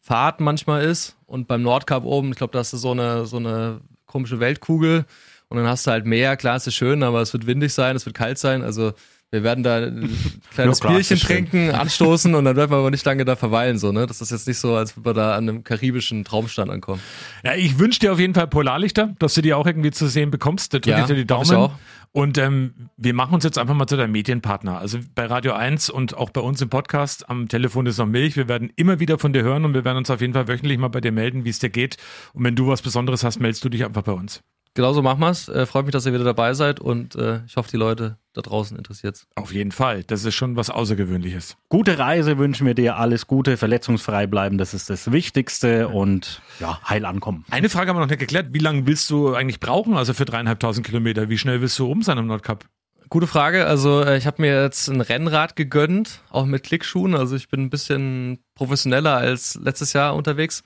Fahrt manchmal ist. Und beim Nordkap oben, ich glaube, da hast du so eine, so eine komische Weltkugel und dann hast du halt Meer. Klar, es ist schön, aber es wird windig sein, es wird kalt sein. Also wir werden da ein kleines klar, Bierchen trinken, anstoßen und dann werden wir aber nicht lange da verweilen. So, ne? Das ist jetzt nicht so, als würden wir da an einem karibischen Traumstand ankommen. Ja, ich wünsche dir auf jeden Fall Polarlichter, dass du die auch irgendwie zu sehen bekommst. Da drücke Ja, dir die ich Daumen. auch. Und ähm, wir machen uns jetzt einfach mal zu deinem Medienpartner. Also bei Radio 1 und auch bei uns im Podcast am Telefon ist noch Milch. Wir werden immer wieder von dir hören und wir werden uns auf jeden Fall wöchentlich mal bei dir melden, wie es dir geht. Und wenn du was Besonderes hast, meldest du dich einfach bei uns. Genauso machen wir's. Äh, freut mich, dass ihr wieder dabei seid und äh, ich hoffe, die Leute da draußen interessiert's. Auf jeden Fall. Das ist schon was Außergewöhnliches. Gute Reise wünschen wir dir, alles Gute, verletzungsfrei bleiben, das ist das Wichtigste und ja, heil ankommen. Eine Frage haben wir noch nicht geklärt. Wie lange willst du eigentlich brauchen, also für dreieinhalbtausend Kilometer? Wie schnell willst du rum sein am Nordkap? Gute Frage. Also äh, ich habe mir jetzt ein Rennrad gegönnt, auch mit Klickschuhen. Also ich bin ein bisschen professioneller als letztes Jahr unterwegs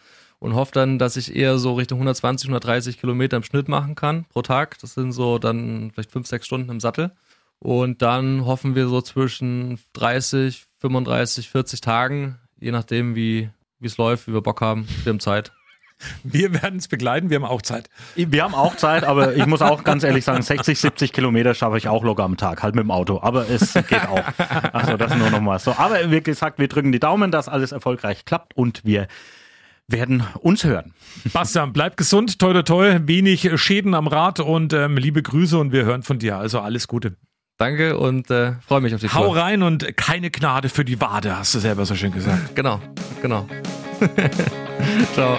und hoffe dann, dass ich eher so Richtung 120, 130 Kilometer im Schnitt machen kann pro Tag. Das sind so dann vielleicht fünf, sechs Stunden im Sattel. Und dann hoffen wir so zwischen 30, 35, 40 Tagen, je nachdem wie wie es läuft, wie wir Bock haben, wir haben Zeit. Wir werden es begleiten, wir haben auch Zeit. Wir haben auch Zeit, aber ich muss auch ganz ehrlich sagen, 60, 70 Kilometer schaffe ich auch locker am Tag, halt mit dem Auto. Aber es geht auch. Also das nur nochmal so. Aber wie gesagt, wir drücken die Daumen, dass alles erfolgreich klappt und wir werden uns hören. Bastian, bleib gesund, toi toi toi, wenig Schäden am Rad und ähm, liebe Grüße und wir hören von dir. Also alles Gute. Danke und äh, freue mich auf die Hau Tour. rein und keine Gnade für die Wade, hast du selber so schön gesagt. Genau, genau. Ciao.